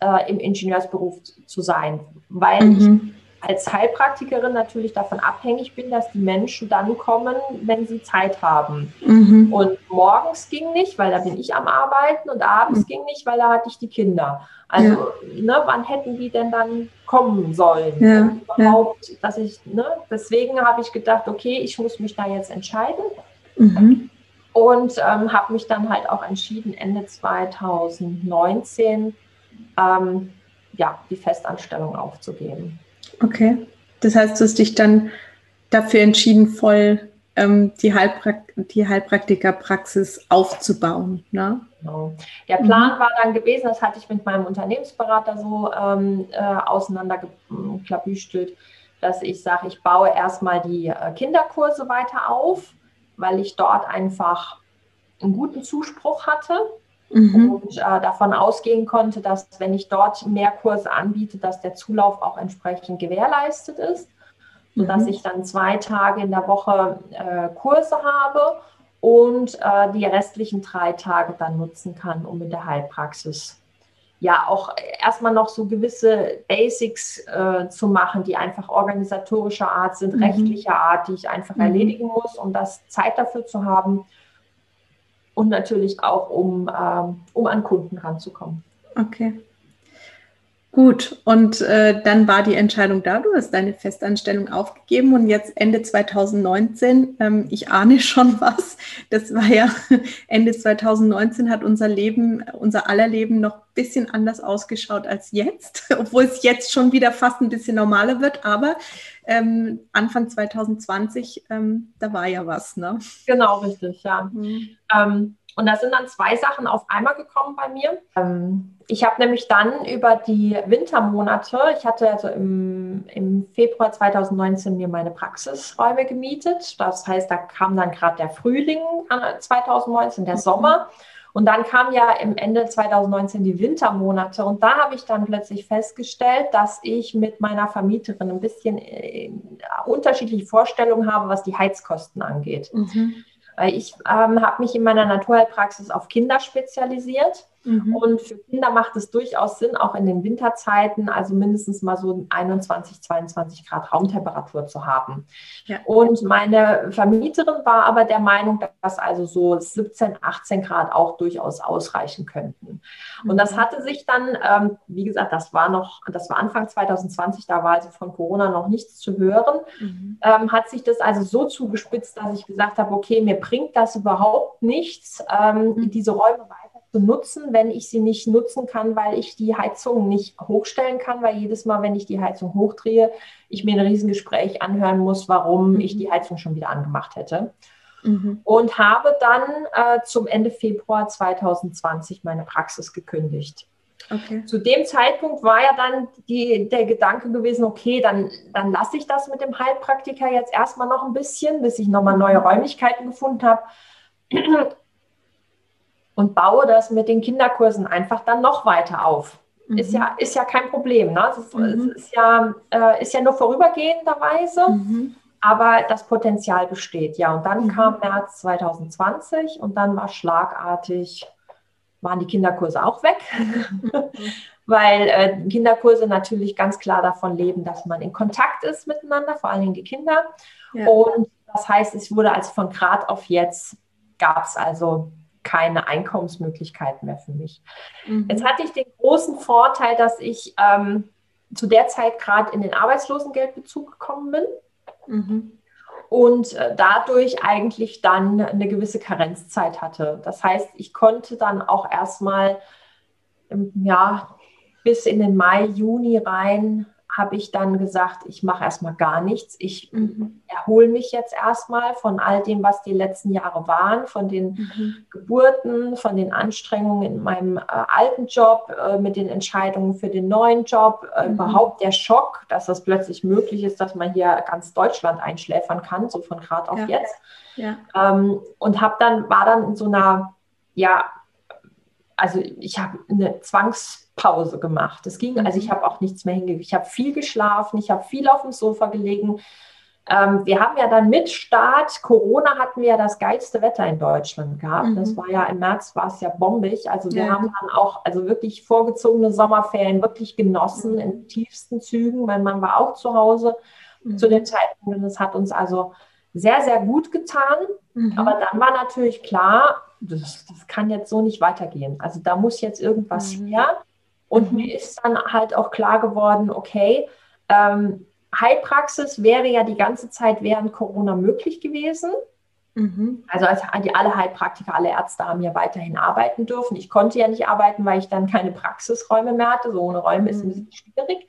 äh, im Ingenieursberuf zu sein, weil mhm. ich als Heilpraktikerin natürlich davon abhängig bin, dass die Menschen dann kommen, wenn sie Zeit haben. Mhm. Und morgens ging nicht, weil da bin ich am Arbeiten und abends mhm. ging nicht, weil da hatte ich die Kinder. Also, ja. ne, wann hätten die denn dann kommen sollen? Ja. Überhaupt, ja. dass ich, ne, deswegen habe ich gedacht, okay, ich muss mich da jetzt entscheiden. Mhm. Und ähm, habe mich dann halt auch entschieden, Ende 2019 ähm, ja, die Festanstellung aufzugeben. Okay. Das heißt, du hast dich dann dafür entschieden, voll ähm, die, Heilprak die Heilpraktikerpraxis aufzubauen. Ne? Genau. Der Plan mhm. war dann gewesen, das hatte ich mit meinem Unternehmensberater so ähm, äh, auseinandergeklabüstelt, dass ich sage, ich baue erstmal die äh, Kinderkurse weiter auf, weil ich dort einfach einen guten Zuspruch hatte mhm. und äh, davon ausgehen konnte, dass wenn ich dort mehr Kurse anbiete, dass der Zulauf auch entsprechend gewährleistet ist, sodass mhm. ich dann zwei Tage in der Woche äh, Kurse habe und äh, die restlichen drei Tage dann nutzen kann, um in der Heilpraxis ja auch erstmal noch so gewisse Basics äh, zu machen, die einfach organisatorischer Art sind, mhm. rechtlicher Art, die ich einfach mhm. erledigen muss, um das Zeit dafür zu haben und natürlich auch, um, ähm, um an Kunden ranzukommen. Okay. Gut, und äh, dann war die Entscheidung da, du hast deine Festanstellung aufgegeben und jetzt Ende 2019, ähm, ich ahne schon was, das war ja Ende 2019 hat unser Leben, unser aller Leben noch ein bisschen anders ausgeschaut als jetzt, obwohl es jetzt schon wieder fast ein bisschen normaler wird, aber ähm, Anfang 2020, ähm, da war ja was, ne? Genau, richtig, ja. Mhm. Und da sind dann zwei Sachen auf einmal gekommen bei mir. Ähm, ich habe nämlich dann über die Wintermonate, ich hatte also im, im Februar 2019 mir meine Praxisräume gemietet. Das heißt, da kam dann gerade der Frühling 2019, der Sommer. Und dann kam ja im Ende 2019 die Wintermonate und da habe ich dann plötzlich festgestellt, dass ich mit meiner Vermieterin ein bisschen äh, unterschiedliche Vorstellungen habe, was die Heizkosten angeht. Mhm. Ich ähm, habe mich in meiner Naturheilpraxis auf Kinder spezialisiert Mhm. Und für Kinder macht es durchaus Sinn, auch in den Winterzeiten, also mindestens mal so 21, 22 Grad Raumtemperatur zu haben. Ja. Und meine Vermieterin war aber der Meinung, dass also so 17, 18 Grad auch durchaus ausreichen könnten. Und das mhm. hatte sich dann, ähm, wie gesagt, das war noch, das war Anfang 2020, da war also von Corona noch nichts zu hören, mhm. ähm, hat sich das also so zugespitzt, dass ich gesagt habe, okay, mir bringt das überhaupt nichts, ähm, mhm. diese Räume weiter zu nutzen, wenn ich sie nicht nutzen kann, weil ich die Heizung nicht hochstellen kann, weil jedes Mal, wenn ich die Heizung hochdrehe, ich mir ein Riesengespräch anhören muss, warum mhm. ich die Heizung schon wieder angemacht hätte. Mhm. Und habe dann äh, zum Ende Februar 2020 meine Praxis gekündigt. Okay. Zu dem Zeitpunkt war ja dann die, der Gedanke gewesen, okay, dann, dann lasse ich das mit dem Heilpraktiker jetzt erstmal noch ein bisschen, bis ich nochmal neue mhm. Räumlichkeiten gefunden habe und baue das mit den Kinderkursen einfach dann noch weiter auf. Mhm. Ist, ja, ist ja kein Problem. Ne? Es, mhm. ist, ja, äh, ist ja nur vorübergehenderweise, mhm. aber das Potenzial besteht. Ja, und dann mhm. kam März 2020 und dann war schlagartig, waren die Kinderkurse auch weg. Weil äh, Kinderkurse natürlich ganz klar davon leben, dass man in Kontakt ist miteinander, vor allen Dingen die Kinder. Ja. Und das heißt, es wurde also von Grad auf jetzt gab es also keine Einkommensmöglichkeiten mehr für mich. Mhm. Jetzt hatte ich den großen Vorteil, dass ich ähm, zu der Zeit gerade in den Arbeitslosengeldbezug gekommen bin. Mhm. Und äh, dadurch eigentlich dann eine gewisse Karenzzeit hatte. Das heißt, ich konnte dann auch erstmal ja, bis in den Mai, Juni rein habe ich dann gesagt, ich mache erstmal gar nichts. Ich mhm. erhole mich jetzt erstmal von all dem, was die letzten Jahre waren, von den mhm. Geburten, von den Anstrengungen in meinem äh, alten Job, äh, mit den Entscheidungen für den neuen Job, äh, mhm. überhaupt der Schock, dass das plötzlich möglich ist, dass man hier ganz Deutschland einschläfern kann, so von gerade auf ja. jetzt. Ja. Ähm, und habe dann, war dann in so einer, ja, also ich habe eine Zwangs- Pause gemacht. Es ging, also ich mhm. habe auch nichts mehr hingekriegt. Ich habe viel geschlafen, ich habe viel auf dem Sofa gelegen. Ähm, wir haben ja dann mit Start Corona hatten wir ja das geilste Wetter in Deutschland gehabt. Mhm. Das war ja im März war es ja bombig. Also wir ja. haben dann auch also wirklich vorgezogene Sommerferien wirklich genossen mhm. in tiefsten Zügen. Mein Mann war auch zu Hause mhm. zu dem Zeitpunkt und es hat uns also sehr sehr gut getan. Mhm. Aber dann war natürlich klar, das, das, kann jetzt so nicht weitergehen. Also da muss jetzt irgendwas mhm. her. Und mhm. mir ist dann halt auch klar geworden, okay, ähm, Heilpraxis wäre ja die ganze Zeit während Corona möglich gewesen. Mhm. Also als die, alle Heilpraktiker, alle Ärzte haben ja weiterhin arbeiten dürfen. Ich konnte ja nicht arbeiten, weil ich dann keine Praxisräume mehr hatte. So ohne Räume mhm. ist ein mhm. bisschen schwierig.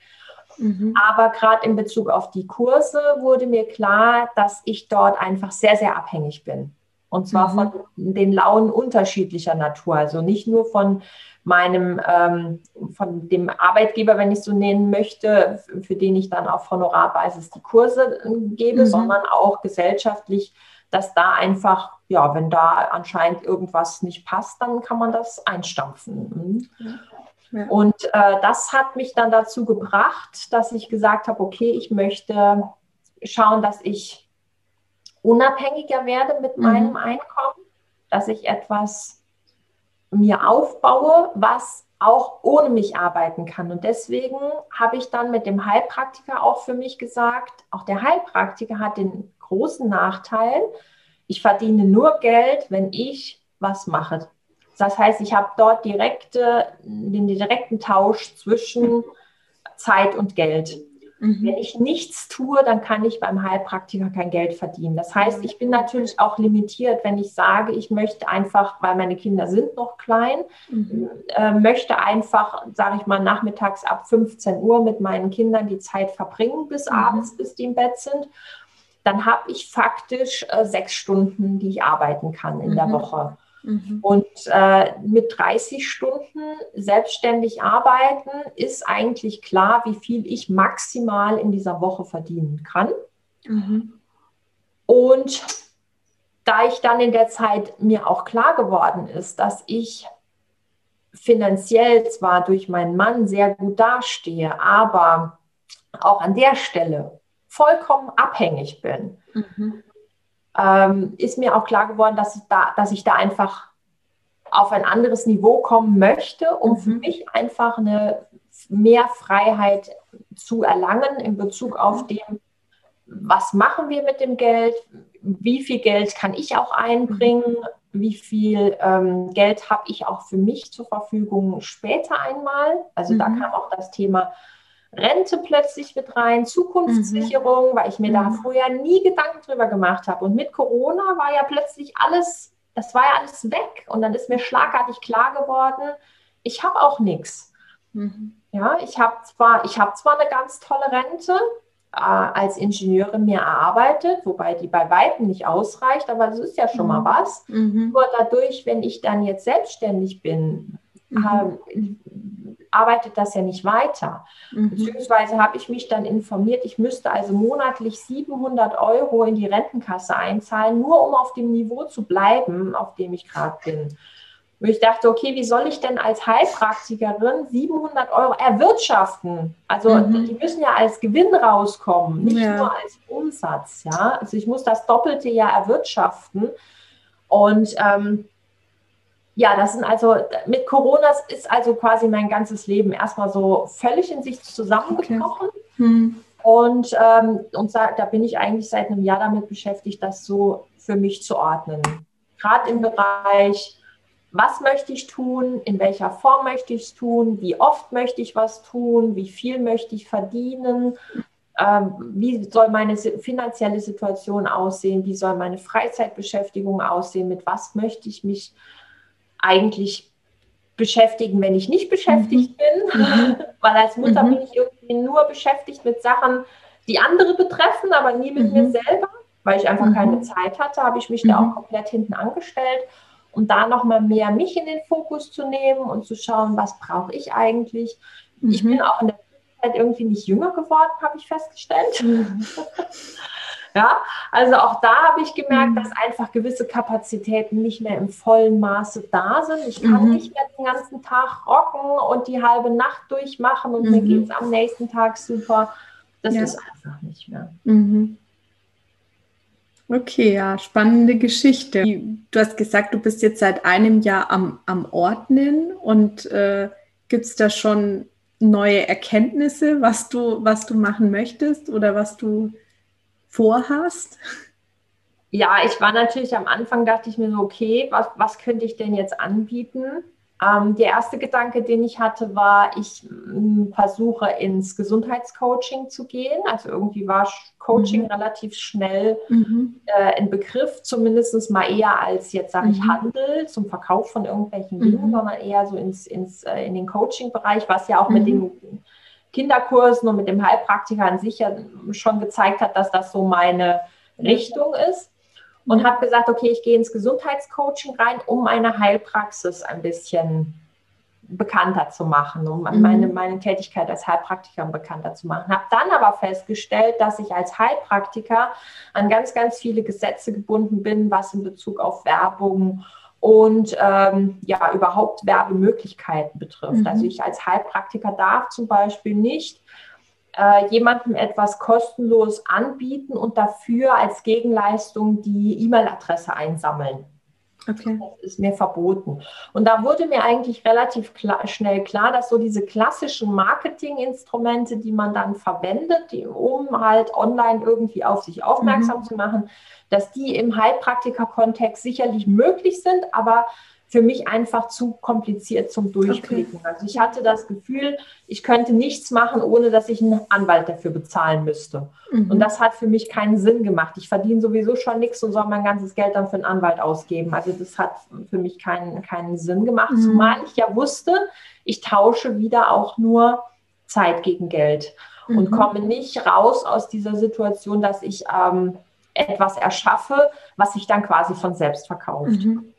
Mhm. Aber gerade in Bezug auf die Kurse wurde mir klar, dass ich dort einfach sehr, sehr abhängig bin. Und zwar mhm. von den Launen unterschiedlicher Natur. Also nicht nur von meinem, ähm, von dem Arbeitgeber, wenn ich so nennen möchte, für den ich dann auf Honorarbasis die Kurse äh, gebe, mhm. sondern auch gesellschaftlich, dass da einfach, ja, wenn da anscheinend irgendwas nicht passt, dann kann man das einstampfen. Mhm. Ja. Und äh, das hat mich dann dazu gebracht, dass ich gesagt habe, okay, ich möchte schauen, dass ich unabhängiger werde mit mhm. meinem Einkommen, dass ich etwas mir aufbaue, was auch ohne mich arbeiten kann. Und deswegen habe ich dann mit dem Heilpraktiker auch für mich gesagt, auch der Heilpraktiker hat den großen Nachteil, ich verdiene nur Geld, wenn ich was mache. Das heißt, ich habe dort direkte, den direkten Tausch zwischen Zeit und Geld. Mhm. Wenn ich nichts tue, dann kann ich beim Heilpraktiker kein Geld verdienen. Das heißt, ich bin natürlich auch limitiert, wenn ich sage, ich möchte einfach, weil meine Kinder sind noch klein, mhm. äh, möchte einfach, sage ich mal, nachmittags ab 15 Uhr mit meinen Kindern die Zeit verbringen bis mhm. abends, bis die im Bett sind. Dann habe ich faktisch äh, sechs Stunden, die ich arbeiten kann in der mhm. Woche. Mhm. Und äh, mit 30 Stunden selbstständig arbeiten ist eigentlich klar, wie viel ich maximal in dieser Woche verdienen kann. Mhm. Und da ich dann in der Zeit mir auch klar geworden ist, dass ich finanziell zwar durch meinen Mann sehr gut dastehe, aber auch an der Stelle vollkommen abhängig bin, mhm ähm, ist mir auch klar geworden, dass, da, dass ich da einfach auf ein anderes Niveau kommen möchte, um mhm. für mich einfach eine mehr Freiheit zu erlangen in Bezug auf mhm. dem, was machen wir mit dem Geld, wie viel Geld kann ich auch einbringen, mhm. wie viel ähm, Geld habe ich auch für mich zur Verfügung später einmal. Also mhm. da kam auch das Thema Rente plötzlich mit rein, Zukunftssicherung, mhm. weil ich mir mhm. da vorher nie Gedanken drüber gemacht habe. Und mit Corona war ja plötzlich alles, das war ja alles weg. Und dann ist mir schlagartig klar geworden, ich habe auch nichts. Mhm. Ja, ich habe zwar, ich habe zwar eine ganz tolle Rente, äh, als Ingenieurin mir erarbeitet, wobei die bei Weitem nicht ausreicht, aber das ist ja schon mhm. mal was. Mhm. Nur dadurch, wenn ich dann jetzt selbstständig bin, mhm. äh, arbeitet das ja nicht weiter. Mhm. Beziehungsweise habe ich mich dann informiert, ich müsste also monatlich 700 Euro in die Rentenkasse einzahlen, nur um auf dem Niveau zu bleiben, auf dem ich gerade bin. Und ich dachte, okay, wie soll ich denn als Heilpraktikerin 700 Euro erwirtschaften? Also mhm. die müssen ja als Gewinn rauskommen, nicht ja. nur als Umsatz. Ja? Also ich muss das Doppelte ja erwirtschaften. Und ähm, ja, das sind also mit Corona ist also quasi mein ganzes Leben erstmal so völlig in sich zusammengebrochen. Okay. Hm. Und, ähm, und da, da, bin ich eigentlich seit einem Jahr damit beschäftigt, das so für mich zu ordnen. Gerade im Bereich was möchte ich tun, in welcher Form möchte ich es tun, wie oft möchte ich was tun, wie viel möchte ich verdienen, ähm, wie soll meine finanzielle Situation aussehen, wie soll meine Freizeitbeschäftigung aussehen, mit was möchte ich mich eigentlich beschäftigen, wenn ich nicht beschäftigt mhm. bin, mhm. weil als Mutter mhm. bin ich irgendwie nur beschäftigt mit Sachen, die andere betreffen, aber nie mit mir mhm. selber, weil ich einfach keine mhm. Zeit hatte, habe ich mich da auch komplett hinten angestellt und da nochmal mehr mich in den Fokus zu nehmen und zu schauen, was brauche ich eigentlich. Mhm. Ich bin auch in der Zeit irgendwie nicht jünger geworden, habe ich festgestellt. Ja, also auch da habe ich gemerkt, mhm. dass einfach gewisse Kapazitäten nicht mehr im vollen Maße da sind. Ich kann mhm. nicht mehr den ganzen Tag rocken und die halbe Nacht durchmachen und mir mhm. geht es am nächsten Tag super. Das ja. ist einfach nicht mehr. Mhm. Okay, ja, spannende Geschichte. Du hast gesagt, du bist jetzt seit einem Jahr am, am Ordnen und äh, gibt es da schon neue Erkenntnisse, was du, was du machen möchtest oder was du vorhast? Ja, ich war natürlich am Anfang, dachte ich mir so, okay, was, was könnte ich denn jetzt anbieten? Ähm, der erste Gedanke, den ich hatte, war, ich m, mm, versuche ins Gesundheitscoaching zu gehen. Also irgendwie war Coaching mhm. relativ schnell mhm. äh, ein Begriff, zumindest mal eher als jetzt sage ich mhm. Handel zum Verkauf von irgendwelchen Dingen, mhm. sondern eher so ins, ins, äh, in den Coaching-Bereich, was ja auch mit mhm. den Kinderkursen und mit dem Heilpraktiker an sich ja schon gezeigt hat, dass das so meine Richtung ist und habe gesagt, okay, ich gehe ins Gesundheitscoaching rein, um meine Heilpraxis ein bisschen bekannter zu machen, um mhm. meine, meine Tätigkeit als Heilpraktiker bekannter zu machen. Habe dann aber festgestellt, dass ich als Heilpraktiker an ganz, ganz viele Gesetze gebunden bin, was in Bezug auf Werbung und ähm, ja überhaupt Werbemöglichkeiten betrifft. Mhm. Also ich als Heilpraktiker darf zum Beispiel nicht äh, jemandem etwas kostenlos anbieten und dafür als Gegenleistung die E-Mail-Adresse einsammeln. Okay. Das ist mir verboten. Und da wurde mir eigentlich relativ klar, schnell klar, dass so diese klassischen Marketinginstrumente, die man dann verwendet, die, um halt online irgendwie auf sich aufmerksam mhm. zu machen, dass die im Heilpraktiker-Kontext sicherlich möglich sind, aber für mich einfach zu kompliziert zum Durchklicken. Okay. Also ich hatte das Gefühl, ich könnte nichts machen, ohne dass ich einen Anwalt dafür bezahlen müsste. Mhm. Und das hat für mich keinen Sinn gemacht. Ich verdiene sowieso schon nichts und soll mein ganzes Geld dann für einen Anwalt ausgeben. Also das hat für mich keinen, keinen Sinn gemacht, mhm. zumal ich ja wusste, ich tausche wieder auch nur Zeit gegen Geld mhm. und komme nicht raus aus dieser Situation, dass ich ähm, etwas erschaffe, was sich dann quasi von selbst verkauft. Mhm.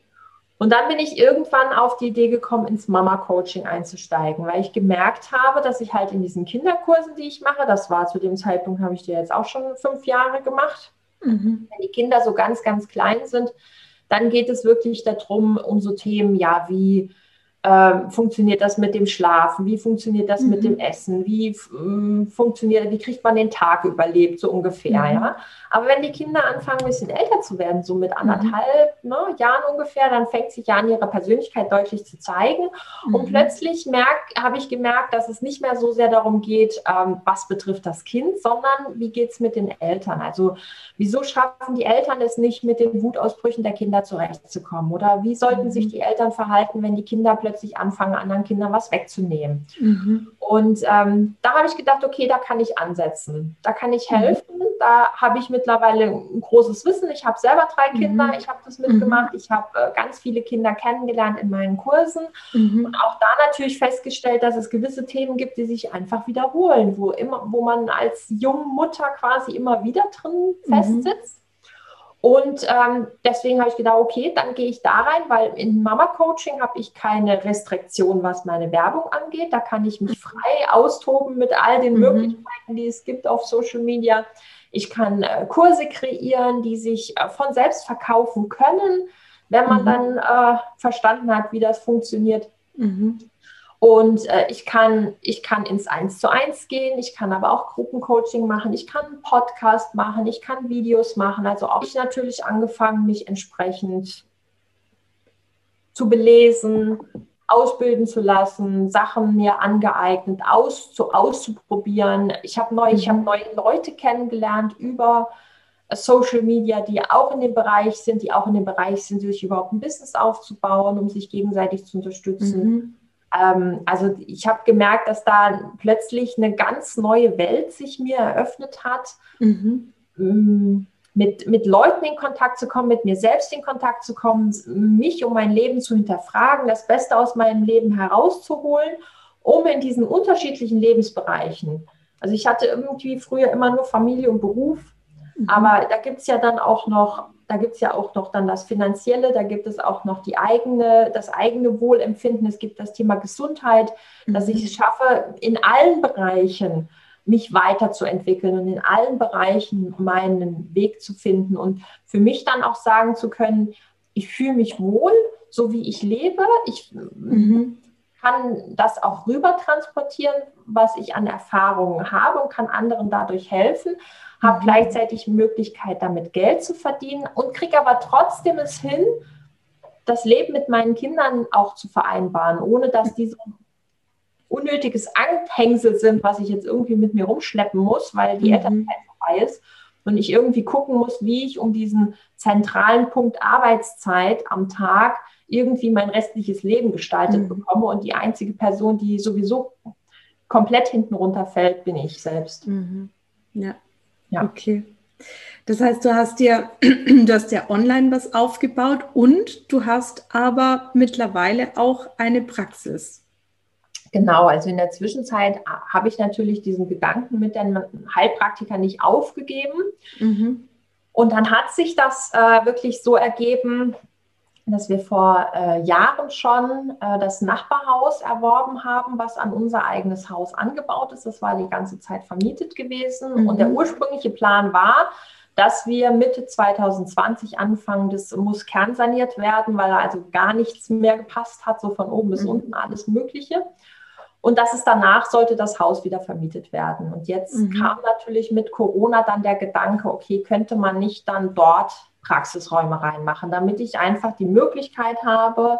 Und dann bin ich irgendwann auf die Idee gekommen, ins Mama-Coaching einzusteigen, weil ich gemerkt habe, dass ich halt in diesen Kinderkursen, die ich mache, das war zu dem Zeitpunkt, habe ich die jetzt auch schon fünf Jahre gemacht. Mhm. Wenn die Kinder so ganz, ganz klein sind, dann geht es wirklich darum, um so Themen, ja, wie ähm, funktioniert das mit dem Schlafen? Wie funktioniert das mhm. mit dem Essen? Wie äh, funktioniert, wie kriegt man den Tag überlebt, so ungefähr, mhm. ja? Aber wenn die Kinder anfangen, ein bisschen älter zu werden, so mit mhm. anderthalb mhm. ne, Jahren ungefähr, dann fängt sich ja an, ihre Persönlichkeit deutlich zu zeigen. Und mhm. plötzlich habe ich gemerkt, dass es nicht mehr so sehr darum geht, ähm, was betrifft das Kind, sondern wie geht es mit den Eltern? Also wieso schaffen die Eltern es nicht, mit den Wutausbrüchen der Kinder zurechtzukommen? Oder wie sollten sich mhm. die Eltern verhalten, wenn die Kinder plötzlich plötzlich anfangen, anderen Kindern was wegzunehmen. Mhm. Und ähm, da habe ich gedacht, okay, da kann ich ansetzen, da kann ich mhm. helfen. Mhm. Da habe ich mittlerweile ein großes Wissen. Ich habe selber drei mhm. Kinder, ich habe das mitgemacht, mhm. ich habe äh, ganz viele Kinder kennengelernt in meinen Kursen mhm. und auch da natürlich festgestellt, dass es gewisse Themen gibt, die sich einfach wiederholen, wo immer, wo man als junge Mutter quasi immer wieder drin festsitzt. Und ähm, deswegen habe ich gedacht, okay, dann gehe ich da rein, weil in Mama-Coaching habe ich keine Restriktion, was meine Werbung angeht. Da kann ich mich frei austoben mit all den mhm. Möglichkeiten, die es gibt auf Social Media. Ich kann äh, Kurse kreieren, die sich äh, von selbst verkaufen können, wenn man mhm. dann äh, verstanden hat, wie das funktioniert. Mhm. Und äh, ich, kann, ich kann ins Eins zu eins gehen, ich kann aber auch Gruppencoaching machen, ich kann einen Podcast machen, ich kann Videos machen. Also auch ich natürlich angefangen, mich entsprechend zu belesen, ausbilden zu lassen, Sachen mir angeeignet, aus, zu, auszuprobieren. Ich habe neu, ich hab mhm. neue Leute kennengelernt über Social Media, die auch in dem Bereich sind, die auch in dem Bereich sind, sich überhaupt ein Business aufzubauen, um sich gegenseitig zu unterstützen. Mhm. Ähm, also ich habe gemerkt, dass da plötzlich eine ganz neue Welt sich mir eröffnet hat. Mhm. Mm, mit, mit Leuten in Kontakt zu kommen, mit mir selbst in Kontakt zu kommen, mich um mein Leben zu hinterfragen, das Beste aus meinem Leben herauszuholen, um in diesen unterschiedlichen Lebensbereichen. Also ich hatte irgendwie früher immer nur Familie und Beruf, mhm. aber da gibt es ja dann auch noch da gibt es ja auch noch dann das Finanzielle, da gibt es auch noch die eigene, das eigene Wohlempfinden, es gibt das Thema Gesundheit, mhm. dass ich es schaffe, in allen Bereichen mich weiterzuentwickeln und in allen Bereichen meinen Weg zu finden und für mich dann auch sagen zu können, ich fühle mich wohl, so wie ich lebe. Ich mhm. kann das auch rüber transportieren, was ich an Erfahrungen habe und kann anderen dadurch helfen habe gleichzeitig Möglichkeit, damit Geld zu verdienen und kriege aber trotzdem es hin, das Leben mit meinen Kindern auch zu vereinbaren, ohne dass die so unnötiges Anhängsel sind, was ich jetzt irgendwie mit mir rumschleppen muss, weil die mhm. Elternzeit vorbei ist und ich irgendwie gucken muss, wie ich um diesen zentralen Punkt Arbeitszeit am Tag irgendwie mein restliches Leben gestaltet mhm. bekomme und die einzige Person, die sowieso komplett hinten runterfällt, bin ich selbst. Mhm. Ja. Ja. Okay. Das heißt, du hast dir, du hast ja online was aufgebaut und du hast aber mittlerweile auch eine Praxis. Genau, also in der Zwischenzeit habe ich natürlich diesen Gedanken mit den Heilpraktikern nicht aufgegeben. Mhm. Und dann hat sich das äh, wirklich so ergeben, dass wir vor äh, Jahren schon äh, das Nachbarhaus erworben haben, was an unser eigenes Haus angebaut ist. Das war die ganze Zeit vermietet gewesen. Mhm. Und der ursprüngliche Plan war, dass wir Mitte 2020 anfangen, das muss kernsaniert werden, weil da also gar nichts mehr gepasst hat, so von oben bis mhm. unten alles Mögliche. Und dass es danach sollte das Haus wieder vermietet werden. Und jetzt mhm. kam natürlich mit Corona dann der Gedanke, okay, könnte man nicht dann dort Praxisräume reinmachen, damit ich einfach die Möglichkeit habe,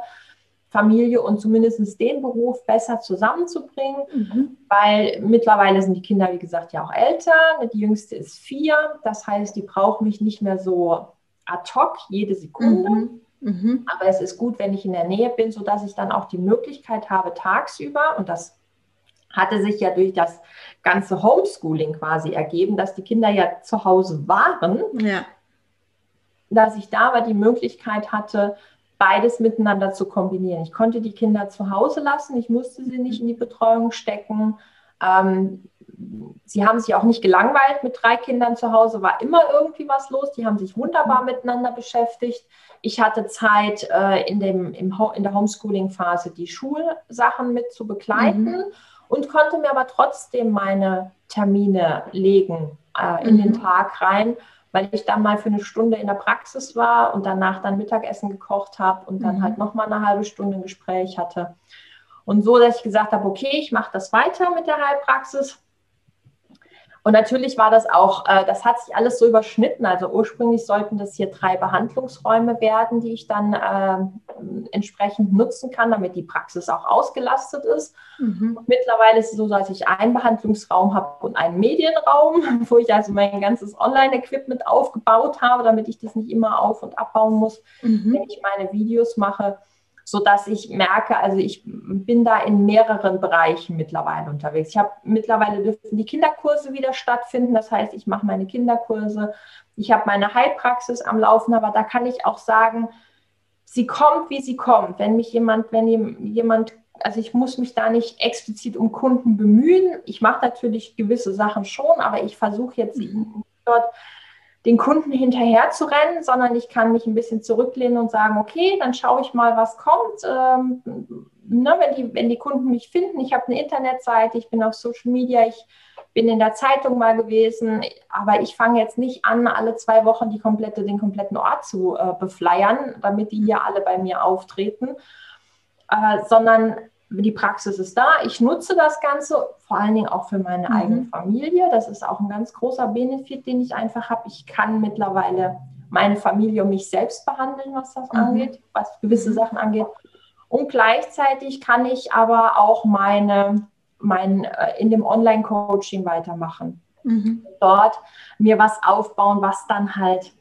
Familie und zumindest den Beruf besser zusammenzubringen, mhm. weil mittlerweile sind die Kinder, wie gesagt, ja auch älter. Die jüngste ist vier, das heißt, die braucht mich nicht mehr so ad hoc jede Sekunde. Mhm. Mhm. Aber es ist gut, wenn ich in der Nähe bin, sodass ich dann auch die Möglichkeit habe, tagsüber, und das hatte sich ja durch das ganze Homeschooling quasi ergeben, dass die Kinder ja zu Hause waren. Ja dass ich da aber die Möglichkeit hatte, beides miteinander zu kombinieren. Ich konnte die Kinder zu Hause lassen, ich musste sie nicht in die Betreuung stecken. Ähm, sie haben sich auch nicht gelangweilt mit drei Kindern zu Hause, war immer irgendwie was los. Die haben sich wunderbar miteinander beschäftigt. Ich hatte Zeit, äh, in, dem, im, in der Homeschooling-Phase die Schulsachen mit zu begleiten mhm. und konnte mir aber trotzdem meine Termine legen äh, in mhm. den Tag rein weil ich dann mal für eine Stunde in der Praxis war und danach dann Mittagessen gekocht habe und dann mhm. halt nochmal eine halbe Stunde ein Gespräch hatte. Und so, dass ich gesagt habe, okay, ich mache das weiter mit der Heilpraxis und natürlich war das auch, äh, das hat sich alles so überschnitten. Also ursprünglich sollten das hier drei Behandlungsräume werden, die ich dann äh, entsprechend nutzen kann, damit die Praxis auch ausgelastet ist. Mhm. Mittlerweile ist es so, dass ich einen Behandlungsraum habe und einen Medienraum, wo ich also mein ganzes Online-Equipment aufgebaut habe, damit ich das nicht immer auf- und abbauen muss, mhm. wenn ich meine Videos mache so dass ich merke, also ich bin da in mehreren Bereichen mittlerweile unterwegs. Ich habe mittlerweile dürfen die Kinderkurse wieder stattfinden. Das heißt, ich mache meine Kinderkurse. Ich habe meine Heilpraxis am Laufen, aber da kann ich auch sagen, sie kommt, wie sie kommt. Wenn mich jemand, wenn jemand, also ich muss mich da nicht explizit um Kunden bemühen. Ich mache natürlich gewisse Sachen schon, aber ich versuche jetzt mhm. dort den Kunden hinterher zu rennen, sondern ich kann mich ein bisschen zurücklehnen und sagen, okay, dann schaue ich mal, was kommt. Ähm, ne, wenn, die, wenn die Kunden mich finden, ich habe eine Internetseite, ich bin auf Social Media, ich bin in der Zeitung mal gewesen, aber ich fange jetzt nicht an, alle zwei Wochen die komplette, den kompletten Ort zu äh, befleiern, damit die hier alle bei mir auftreten, äh, sondern die Praxis ist da. Ich nutze das Ganze vor allen Dingen auch für meine mhm. eigene Familie. Das ist auch ein ganz großer Benefit, den ich einfach habe. Ich kann mittlerweile meine Familie und mich selbst behandeln, was das mhm. angeht, was gewisse mhm. Sachen angeht. Und gleichzeitig kann ich aber auch meine, mein, äh, in dem Online-Coaching weitermachen. Mhm. Dort mir was aufbauen, was dann halt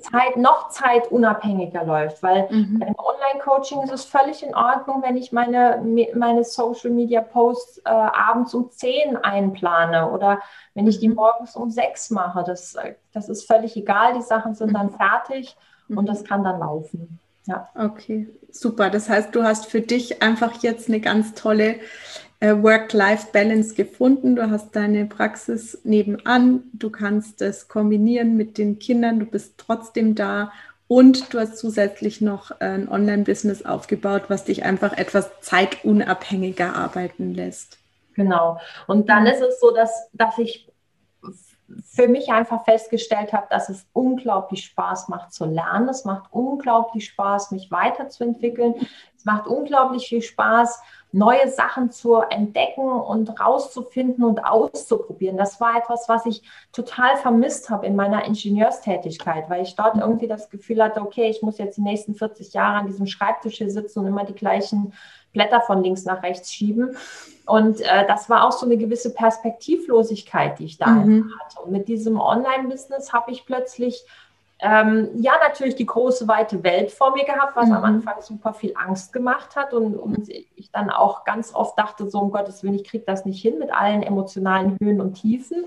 Zeit, noch zeitunabhängiger läuft, weil mhm. im Online-Coaching ist es völlig in Ordnung, wenn ich meine, meine Social-Media-Posts äh, abends um 10 einplane oder wenn ich die mhm. morgens um 6 mache. Das, das ist völlig egal, die Sachen sind dann mhm. fertig und das kann dann laufen. Ja. Okay, super. Das heißt, du hast für dich einfach jetzt eine ganz tolle äh, Work-Life-Balance gefunden. Du hast deine Praxis nebenan, du kannst es kombinieren mit den Kindern, du bist trotzdem da und du hast zusätzlich noch ein Online-Business aufgebaut, was dich einfach etwas zeitunabhängiger arbeiten lässt. Genau. Und dann ist es so, dass, dass ich für mich einfach festgestellt habe, dass es unglaublich Spaß macht zu lernen. Es macht unglaublich Spaß, mich weiterzuentwickeln. Es macht unglaublich viel Spaß, neue Sachen zu entdecken und rauszufinden und auszuprobieren. Das war etwas, was ich total vermisst habe in meiner Ingenieurstätigkeit, weil ich dort irgendwie das Gefühl hatte, okay, ich muss jetzt die nächsten 40 Jahre an diesem Schreibtisch hier sitzen und immer die gleichen Blätter von links nach rechts schieben. Und äh, das war auch so eine gewisse Perspektivlosigkeit, die ich da mhm. hatte. Und mit diesem Online-Business habe ich plötzlich ähm, ja, natürlich die große, weite Welt vor mir gehabt, was mhm. am Anfang super viel Angst gemacht hat und, und ich dann auch ganz oft dachte, so um Gottes Willen, ich kriege das nicht hin mit allen emotionalen Höhen und Tiefen.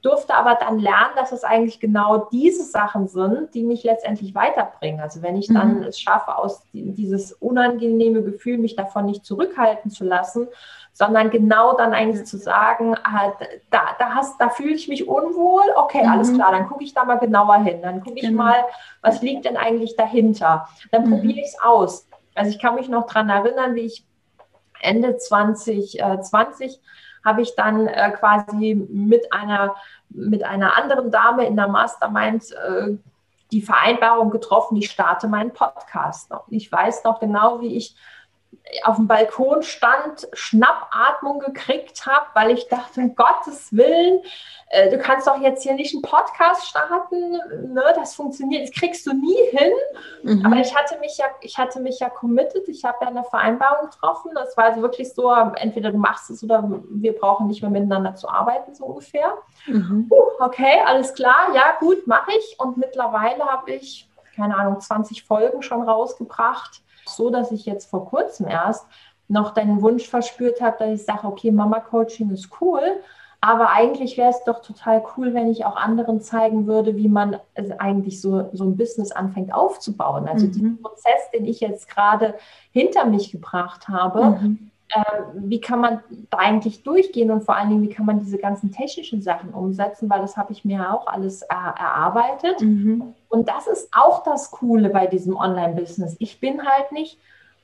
Durfte aber dann lernen, dass es eigentlich genau diese Sachen sind, die mich letztendlich weiterbringen. Also wenn ich dann mhm. es schaffe, aus dieses unangenehme Gefühl, mich davon nicht zurückhalten zu lassen, sondern genau dann eigentlich zu sagen, ah, da, da, hast, da fühle ich mich unwohl, okay, mhm. alles klar, dann gucke ich da mal genauer hin, dann gucke ich genau. mal, was liegt denn eigentlich dahinter, dann mhm. probiere ich es aus. Also ich kann mich noch daran erinnern, wie ich Ende 2020 äh, habe ich dann äh, quasi mit einer, mit einer anderen Dame in der Mastermind äh, die Vereinbarung getroffen, ich starte meinen Podcast noch. Ich weiß noch genau, wie ich auf dem Balkon stand, Schnappatmung gekriegt habe, weil ich dachte, um Gottes Willen, äh, du kannst doch jetzt hier nicht einen Podcast starten, ne? das funktioniert, das kriegst du nie hin. Mhm. Aber ich hatte mich ja, ich hatte mich ja committed, ich habe ja eine Vereinbarung getroffen. Das war also wirklich so, entweder du machst es oder wir brauchen nicht mehr miteinander zu arbeiten, so ungefähr. Mhm. Uh, okay, alles klar, ja gut, mache ich. Und mittlerweile habe ich, keine Ahnung, 20 Folgen schon rausgebracht so, dass ich jetzt vor kurzem erst noch deinen Wunsch verspürt habe, dass ich sage, okay, Mama-Coaching ist cool, aber eigentlich wäre es doch total cool, wenn ich auch anderen zeigen würde, wie man eigentlich so, so ein Business anfängt aufzubauen. Also mhm. diesen Prozess, den ich jetzt gerade hinter mich gebracht habe, mhm. Äh, wie kann man da eigentlich durchgehen und vor allen Dingen, wie kann man diese ganzen technischen Sachen umsetzen, weil das habe ich mir auch alles äh, erarbeitet. Mhm. Und das ist auch das Coole bei diesem Online-Business. Ich bin halt nicht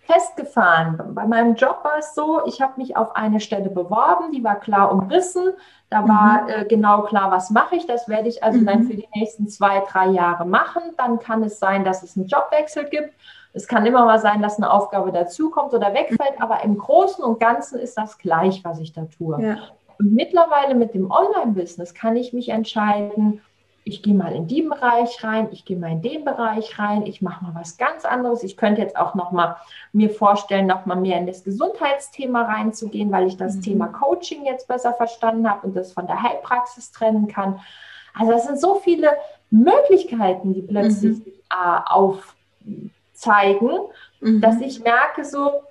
festgefahren. Bei meinem Job war es so, ich habe mich auf eine Stelle beworben, die war klar umrissen. Da war mhm. äh, genau klar, was mache ich. Das werde ich also mhm. dann für die nächsten zwei, drei Jahre machen. Dann kann es sein, dass es einen Jobwechsel gibt. Es kann immer mal sein, dass eine Aufgabe dazukommt oder wegfällt, mhm. aber im Großen und Ganzen ist das gleich, was ich da tue. Ja. Und mittlerweile mit dem Online-Business kann ich mich entscheiden, ich gehe mal in den Bereich rein, ich gehe mal in den Bereich rein, ich mache mal was ganz anderes. Ich könnte jetzt auch noch mal mir vorstellen, noch mal mehr in das Gesundheitsthema reinzugehen, weil ich das mhm. Thema Coaching jetzt besser verstanden habe und das von der Heilpraxis trennen kann. Also es sind so viele Möglichkeiten, die plötzlich mhm. äh, aufzeigen, mhm. dass ich merke so,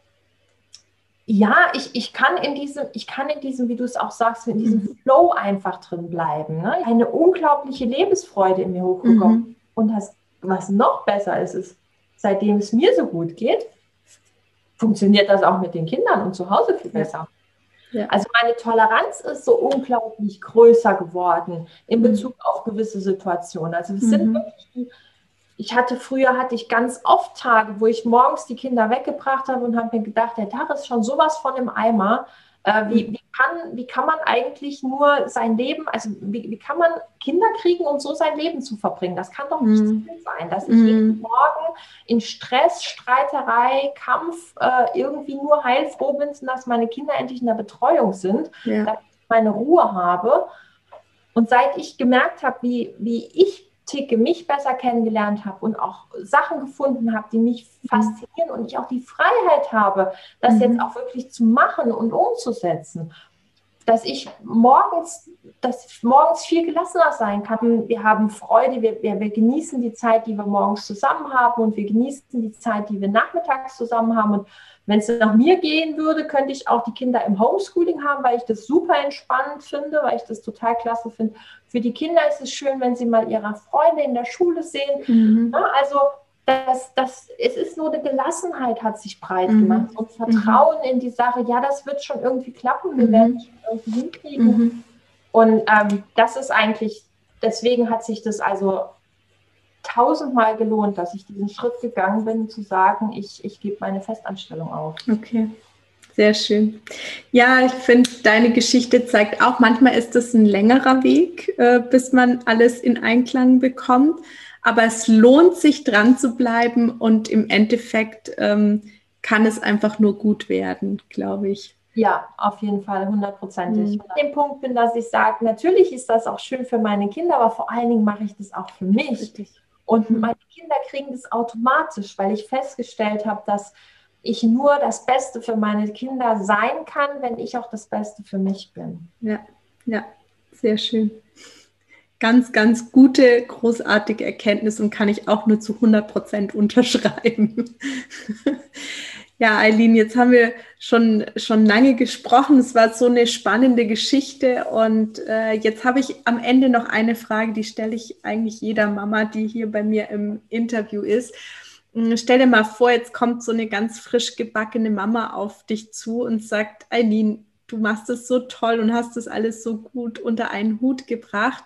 ja, ich, ich kann in diesem, ich kann in diesem, wie du es auch sagst, in diesem mhm. Flow einfach drin bleiben. Ne? Eine unglaubliche Lebensfreude in mir hochgekommen. Mhm. Und das, was noch besser ist, ist, seitdem es mir so gut geht, funktioniert das auch mit den Kindern und zu Hause viel besser. Ja. Also meine Toleranz ist so unglaublich größer geworden in mhm. Bezug auf gewisse Situationen. Also es sind mhm. wirklich ich hatte früher hatte ich ganz oft Tage, wo ich morgens die Kinder weggebracht habe und habe mir gedacht, der Tag ist schon sowas von im Eimer. Äh, wie, wie, kann, wie kann man eigentlich nur sein Leben, also wie, wie kann man Kinder kriegen und so sein Leben zu verbringen? Das kann doch nicht mm. sein, dass ich mm. jeden Morgen in Stress, Streiterei, Kampf äh, irgendwie nur heilfroh bin, dass meine Kinder endlich in der Betreuung sind, ja. dass ich meine Ruhe habe. Und seit ich gemerkt habe, wie, wie ich ticke, mich besser kennengelernt habe und auch Sachen gefunden habe, die mich mhm. faszinieren und ich auch die Freiheit habe, das mhm. jetzt auch wirklich zu machen und umzusetzen. Dass ich morgens, dass ich morgens viel gelassener sein kann. Wir haben Freude, wir, wir, wir genießen die Zeit, die wir morgens zusammen haben und wir genießen die Zeit, die wir nachmittags zusammen haben. Und wenn es nach mir gehen würde, könnte ich auch die Kinder im Homeschooling haben, weil ich das super entspannend finde, weil ich das total klasse finde. Für die Kinder ist es schön, wenn sie mal ihre Freunde in der Schule sehen. Mhm. also das, das, es ist nur eine Gelassenheit, hat sich breit mhm. gemacht und Vertrauen mhm. in die Sache. Ja, das wird schon irgendwie klappen, wir mhm. werden es schon irgendwie hinkriegen. Mhm. Und ähm, das ist eigentlich, deswegen hat sich das also tausendmal gelohnt, dass ich diesen Schritt gegangen bin, zu sagen, ich, ich gebe meine Festanstellung auf. Okay. Sehr schön. Ja, ich finde, deine Geschichte zeigt auch, manchmal ist es ein längerer Weg, äh, bis man alles in Einklang bekommt. Aber es lohnt sich dran zu bleiben und im Endeffekt ähm, kann es einfach nur gut werden, glaube ich. Ja, auf jeden Fall, hundertprozentig. Mhm. An dem Punkt bin, dass ich sage, natürlich ist das auch schön für meine Kinder, aber vor allen Dingen mache ich das auch für mich. Richtig. Und mhm. meine Kinder kriegen das automatisch, weil ich festgestellt habe, dass ich nur das Beste für meine Kinder sein kann, wenn ich auch das Beste für mich bin. Ja, ja, sehr schön. Ganz, ganz gute, großartige Erkenntnis und kann ich auch nur zu 100 Prozent unterschreiben. Ja, Eileen, jetzt haben wir schon, schon lange gesprochen. Es war so eine spannende Geschichte. Und äh, jetzt habe ich am Ende noch eine Frage, die stelle ich eigentlich jeder Mama, die hier bei mir im Interview ist. Hm, stell dir mal vor, jetzt kommt so eine ganz frisch gebackene Mama auf dich zu und sagt, Eileen, du machst es so toll und hast das alles so gut unter einen Hut gebracht.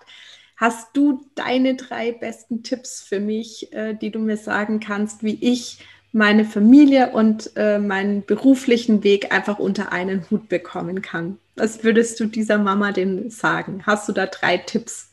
Hast du deine drei besten Tipps für mich, äh, die du mir sagen kannst, wie ich meine Familie und äh, meinen beruflichen Weg einfach unter einen Hut bekommen kann. Was würdest du dieser Mama denn sagen? Hast du da drei Tipps?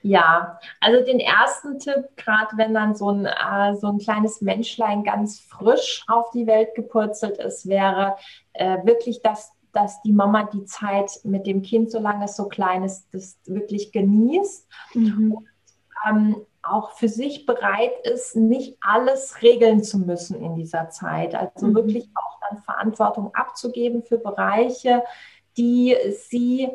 Ja, also den ersten Tipp, gerade wenn dann so ein, äh, so ein kleines Menschlein ganz frisch auf die Welt gepurzelt ist, wäre äh, wirklich, dass, dass die Mama die Zeit mit dem Kind, solange es so klein ist, das wirklich genießt. Mhm. Und, ähm, auch für sich bereit ist, nicht alles regeln zu müssen in dieser Zeit. Also mhm. wirklich auch dann Verantwortung abzugeben für Bereiche, die sie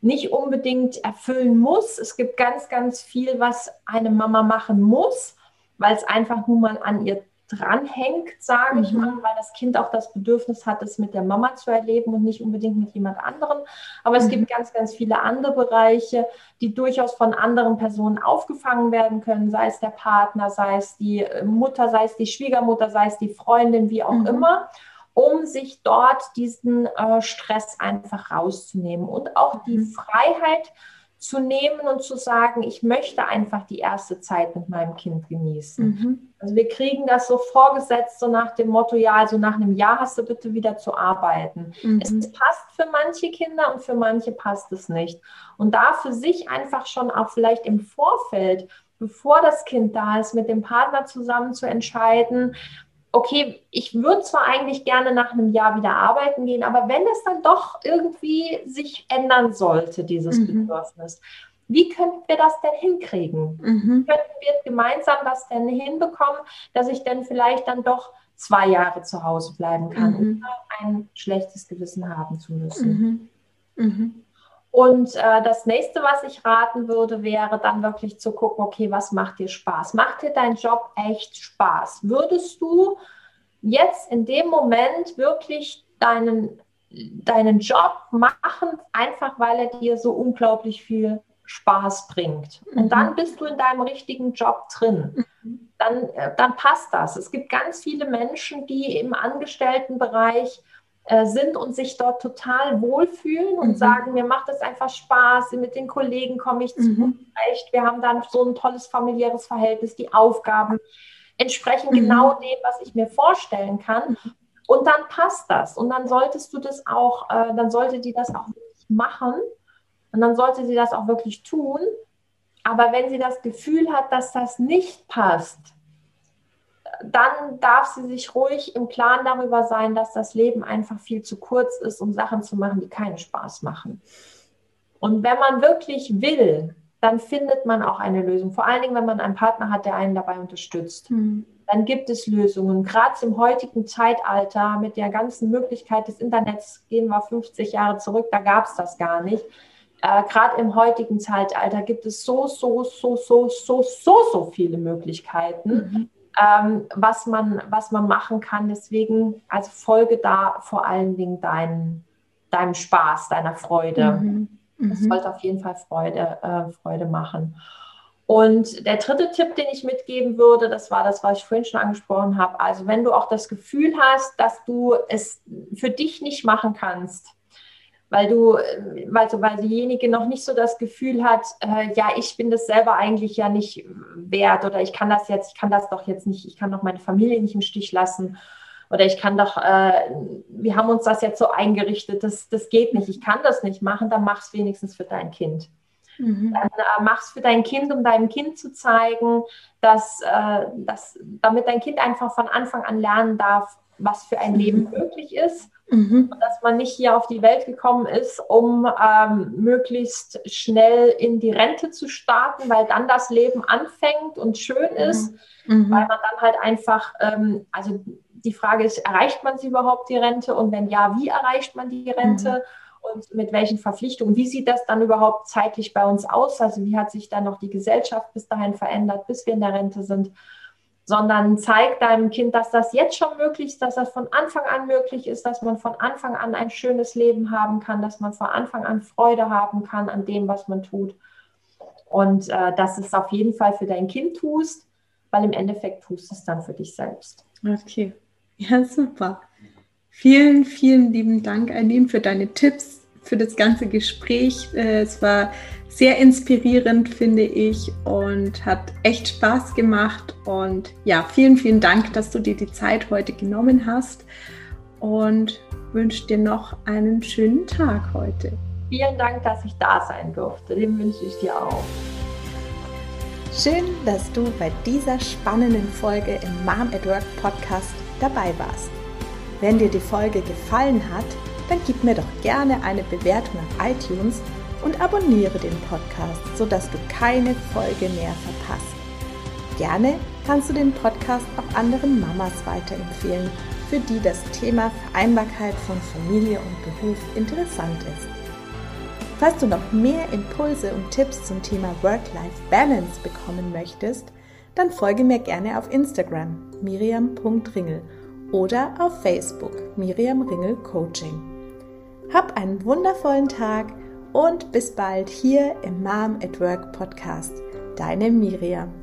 nicht unbedingt erfüllen muss. Es gibt ganz, ganz viel, was eine Mama machen muss, weil es einfach nur mal an ihr dranhängt, sage mhm. ich mal, weil das Kind auch das Bedürfnis hat, es mit der Mama zu erleben und nicht unbedingt mit jemand anderem. Aber mhm. es gibt ganz, ganz viele andere Bereiche, die durchaus von anderen Personen aufgefangen werden können, sei es der Partner, sei es die Mutter, sei es die Schwiegermutter, sei es die Freundin, wie auch mhm. immer um sich dort diesen äh, Stress einfach rauszunehmen und auch die mhm. Freiheit zu nehmen und zu sagen, ich möchte einfach die erste Zeit mit meinem Kind genießen. Mhm. Also wir kriegen das so vorgesetzt, so nach dem Motto, ja, also nach einem Jahr hast du bitte wieder zu arbeiten. Mhm. Es passt für manche Kinder und für manche passt es nicht. Und da für sich einfach schon auch vielleicht im Vorfeld, bevor das Kind da ist, mit dem Partner zusammen zu entscheiden, okay, ich würde zwar eigentlich gerne nach einem Jahr wieder arbeiten gehen, aber wenn es dann doch irgendwie sich ändern sollte, dieses mhm. Bedürfnis, wie könnten wir das denn hinkriegen? Mhm. Könnten wir gemeinsam das denn hinbekommen, dass ich dann vielleicht dann doch zwei Jahre zu Hause bleiben kann, mhm. ohne ein schlechtes Gewissen haben zu müssen? Mhm. Und äh, das nächste, was ich raten würde, wäre dann wirklich zu gucken, okay, was macht dir Spaß? Macht dir dein Job echt Spaß? Würdest du jetzt in dem Moment wirklich deinen, deinen Job machen, einfach weil er dir so unglaublich viel Spaß bringt. Und dann mhm. bist du in deinem richtigen Job drin. Mhm. Dann, äh, dann passt das. Es gibt ganz viele Menschen, die im Angestelltenbereich sind und sich dort total wohlfühlen und mhm. sagen, mir macht es einfach Spaß, mit den Kollegen komme ich zurecht, mhm. wir haben dann so ein tolles familiäres Verhältnis, die Aufgaben entsprechen mhm. genau dem, was ich mir vorstellen kann. Und dann passt das. Und dann solltest du das auch, äh, dann sollte die das auch wirklich machen. Und dann sollte sie das auch wirklich tun. Aber wenn sie das Gefühl hat, dass das nicht passt, dann darf sie sich ruhig im Klaren darüber sein, dass das Leben einfach viel zu kurz ist, um Sachen zu machen, die keinen Spaß machen. Und wenn man wirklich will, dann findet man auch eine Lösung. Vor allen Dingen, wenn man einen Partner hat, der einen dabei unterstützt. Mhm. Dann gibt es Lösungen. Gerade im heutigen Zeitalter mit der ganzen Möglichkeit des Internets, gehen wir 50 Jahre zurück, da gab es das gar nicht. Äh, Gerade im heutigen Zeitalter gibt es so, so, so, so, so, so, so viele Möglichkeiten. Mhm ähm, was, man, was man machen kann. Deswegen, also folge da vor allen Dingen dein, deinem Spaß, deiner Freude. Mhm. Mhm. Das sollte auf jeden Fall Freude, äh, Freude machen. Und der dritte Tipp, den ich mitgeben würde, das war das, was ich vorhin schon angesprochen habe. Also wenn du auch das Gefühl hast, dass du es für dich nicht machen kannst, weil du, weil, so, weil diejenige noch nicht so das Gefühl hat, äh, ja, ich bin das selber eigentlich ja nicht wert oder ich kann das jetzt, ich kann das doch jetzt nicht, ich kann doch meine Familie nicht im Stich lassen oder ich kann doch, äh, wir haben uns das jetzt so eingerichtet, das, das geht nicht, ich kann das nicht machen, dann mach es wenigstens für dein Kind. Mhm. Dann äh, mach es für dein Kind, um deinem Kind zu zeigen, dass, äh, dass, damit dein Kind einfach von Anfang an lernen darf, was für ein Leben möglich ist Mhm. Dass man nicht hier auf die Welt gekommen ist, um ähm, möglichst schnell in die Rente zu starten, weil dann das Leben anfängt und schön mhm. ist, mhm. weil man dann halt einfach, ähm, also die Frage ist, erreicht man sie überhaupt die Rente und wenn ja, wie erreicht man die Rente? Mhm. Und mit welchen Verpflichtungen? Wie sieht das dann überhaupt zeitlich bei uns aus? Also wie hat sich dann noch die Gesellschaft bis dahin verändert, bis wir in der Rente sind? Sondern zeig deinem Kind, dass das jetzt schon möglich ist, dass das von Anfang an möglich ist, dass man von Anfang an ein schönes Leben haben kann, dass man von Anfang an Freude haben kann an dem, was man tut. Und äh, dass es auf jeden Fall für dein Kind tust, weil im Endeffekt tust du es dann für dich selbst. Okay, ja, super. Vielen, vielen lieben Dank, Eileen, für deine Tipps, für das ganze Gespräch. Äh, es war sehr inspirierend, finde ich, und hat echt Spaß gemacht. Und ja, vielen, vielen Dank, dass du dir die Zeit heute genommen hast und wünsche dir noch einen schönen Tag heute. Vielen Dank, dass ich da sein durfte. Den wünsche ich dir auch. Schön, dass du bei dieser spannenden Folge im Mom at Work Podcast dabei warst. Wenn dir die Folge gefallen hat, dann gib mir doch gerne eine Bewertung auf iTunes und abonniere den Podcast, sodass du keine Folge mehr verpasst. Gerne kannst du den Podcast auch anderen Mamas weiterempfehlen, für die das Thema Vereinbarkeit von Familie und Beruf interessant ist. Falls du noch mehr Impulse und Tipps zum Thema Work-Life-Balance bekommen möchtest, dann folge mir gerne auf Instagram miriam.ringel oder auf Facebook Miriam Ringel Coaching. Hab einen wundervollen Tag und bis bald hier im Mom at Work Podcast. Deine Miriam.